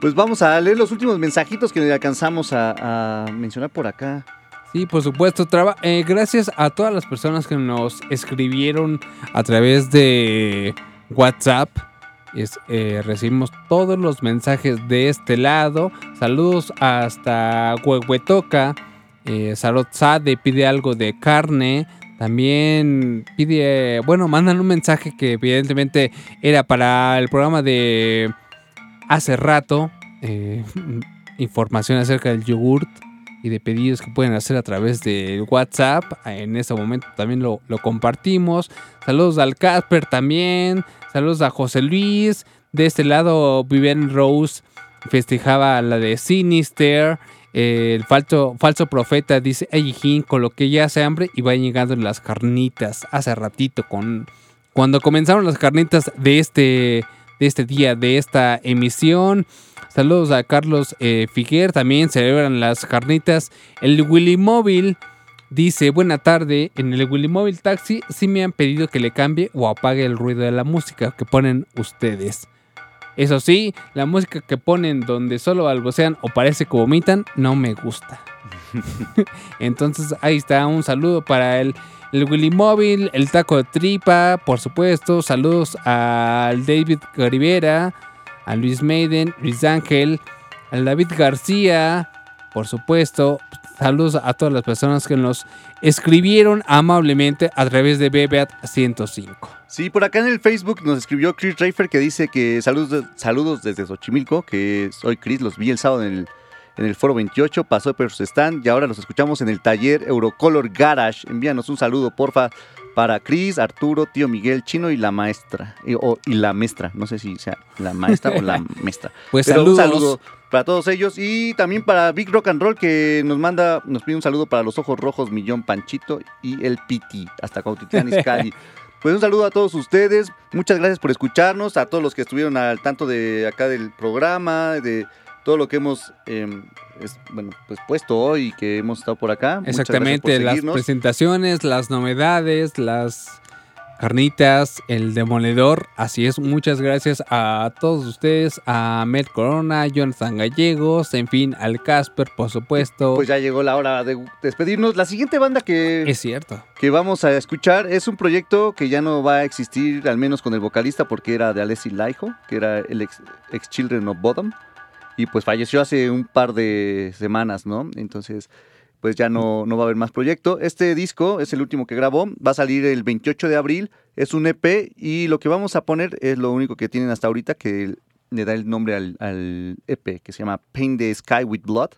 Pues vamos a leer los últimos mensajitos que alcanzamos a, a mencionar por acá. Sí, por supuesto. Traba- eh, gracias a todas las personas que nos escribieron a través de WhatsApp. Eh, recibimos todos los mensajes de este lado. Saludos hasta Huehuetoca. Eh, Sarot Sade pide algo de carne. También pide, bueno, mandan un mensaje que evidentemente era para el programa de hace rato. eh, información acerca del yogurt y de pedidos que pueden hacer a través del WhatsApp. En este momento también lo compartimos. Saludos al Casper también. Saludos a José Luis. De este lado, Vivian Rose festejaba la de Sinister. Eh, el falso, falso profeta dice, hijín, con lo que ya hace hambre y va llegando las carnitas. Hace ratito, con, cuando comenzaron las carnitas de este, de este día, de esta emisión. Saludos a Carlos eh, Figuer, también celebran las carnitas. El Willy Móvil dice, buena tarde, en el Willy Móvil Taxi sí me han pedido que le cambie o apague el ruido de la música que ponen ustedes. Eso sí, la música que ponen donde solo balbucean o parece que vomitan no me gusta. Entonces ahí está, un saludo para el, el Willy Móvil, el taco de tripa, por supuesto. Saludos al David Rivera, a Luis Maiden, Luis Ángel, al David García, por supuesto. Saludos a todas las personas que nos escribieron amablemente a través de BBAT 105. Sí, por acá en el Facebook nos escribió Chris Reifer que dice que saludos, saludos desde Xochimilco, que soy Chris, los vi el sábado en el, en el Foro 28, pasó por su stand y ahora los escuchamos en el taller Eurocolor Garage. Envíanos un saludo, porfa, para Chris, Arturo, tío Miguel, Chino y la maestra. Y, o- y la maestra, no sé si sea la maestra o la maestra. Pues Pero un saludos. saludo para todos ellos y también para Big Rock and Roll que nos manda, nos pide un saludo para los ojos rojos, Millón Panchito y el Piti, hasta Cuautitlán Izcalli. Pues un saludo a todos ustedes, muchas gracias por escucharnos, a todos los que estuvieron al tanto de acá del programa, de todo lo que hemos eh, es- bueno, pues puesto hoy y que hemos estado por acá. Por Exactamente, las presentaciones, las novedades, las carnitas, el demoledor. Así es, muchas gracias a todos ustedes, a Mel Corona, Jonathan Gallegos, en fin, al Casper, por supuesto. Pues ya llegó la hora de despedirnos. La siguiente banda que... Es cierto. Que vamos a escuchar es un proyecto que ya no va a existir, al menos con el vocalista, porque era de Alessi Laiho, que era el ex, ex Children of Bodom. Y pues falleció hace un par de semanas, ¿no? Entonces, pues ya no, no va a haber más proyecto. Este disco es el último que grabó, va a salir el 28 de abril, es un EP y lo que vamos a poner es lo único que tienen hasta ahorita, que le da el nombre al, EP, que se llama Paint the Sky with Blood.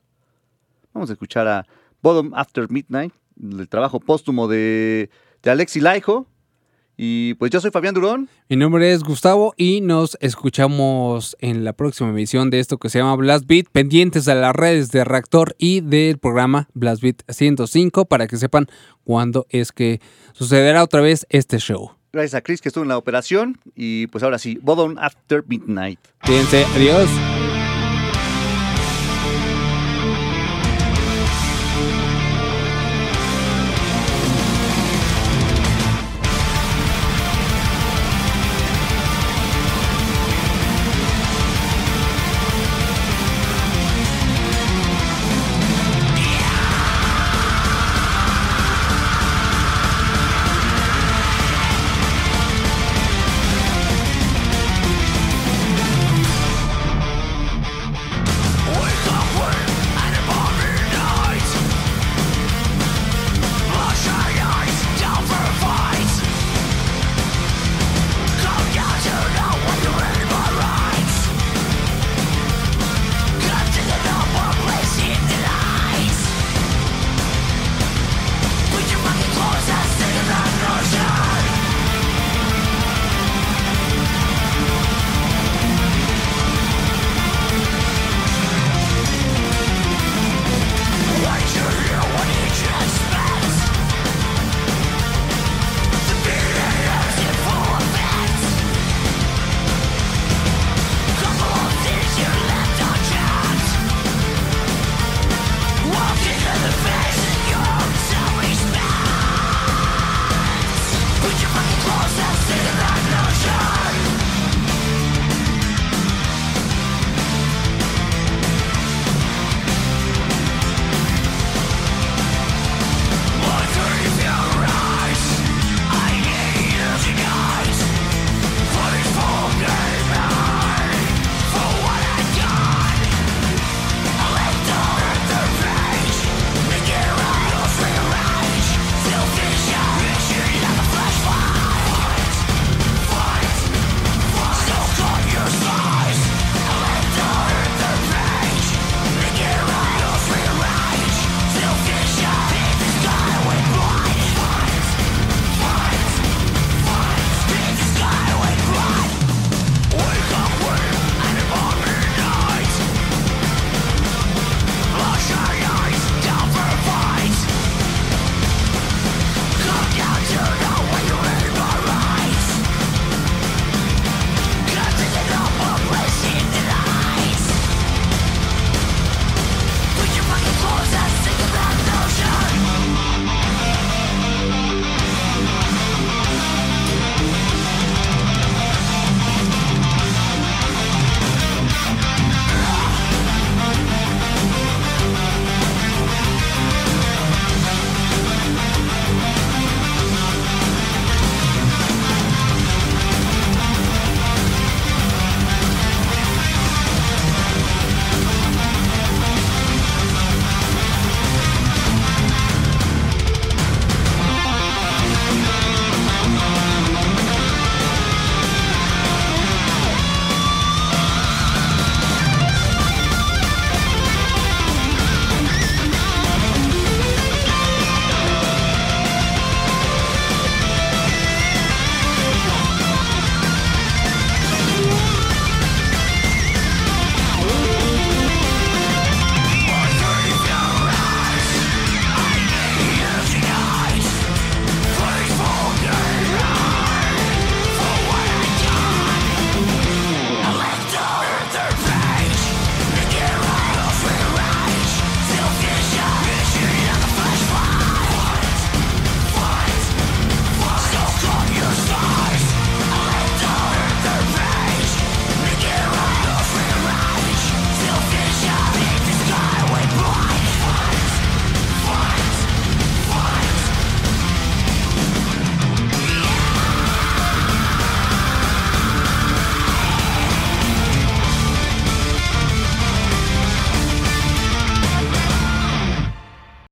Vamos a escuchar a Bottom After Midnight, el trabajo póstumo de, de Alexi Laiho. Y pues yo soy Fabián Durón. Mi nombre es Gustavo y nos escuchamos en la próxima emisión de esto que se llama Blast Beat, pendientes a las redes de Reactor y del programa Blast Beat 105 para que sepan cuándo es que sucederá otra vez este show. Gracias a Chris que estuvo en la operación. Y pues ahora sí, Bottom After Midnight. Fíjense, adiós.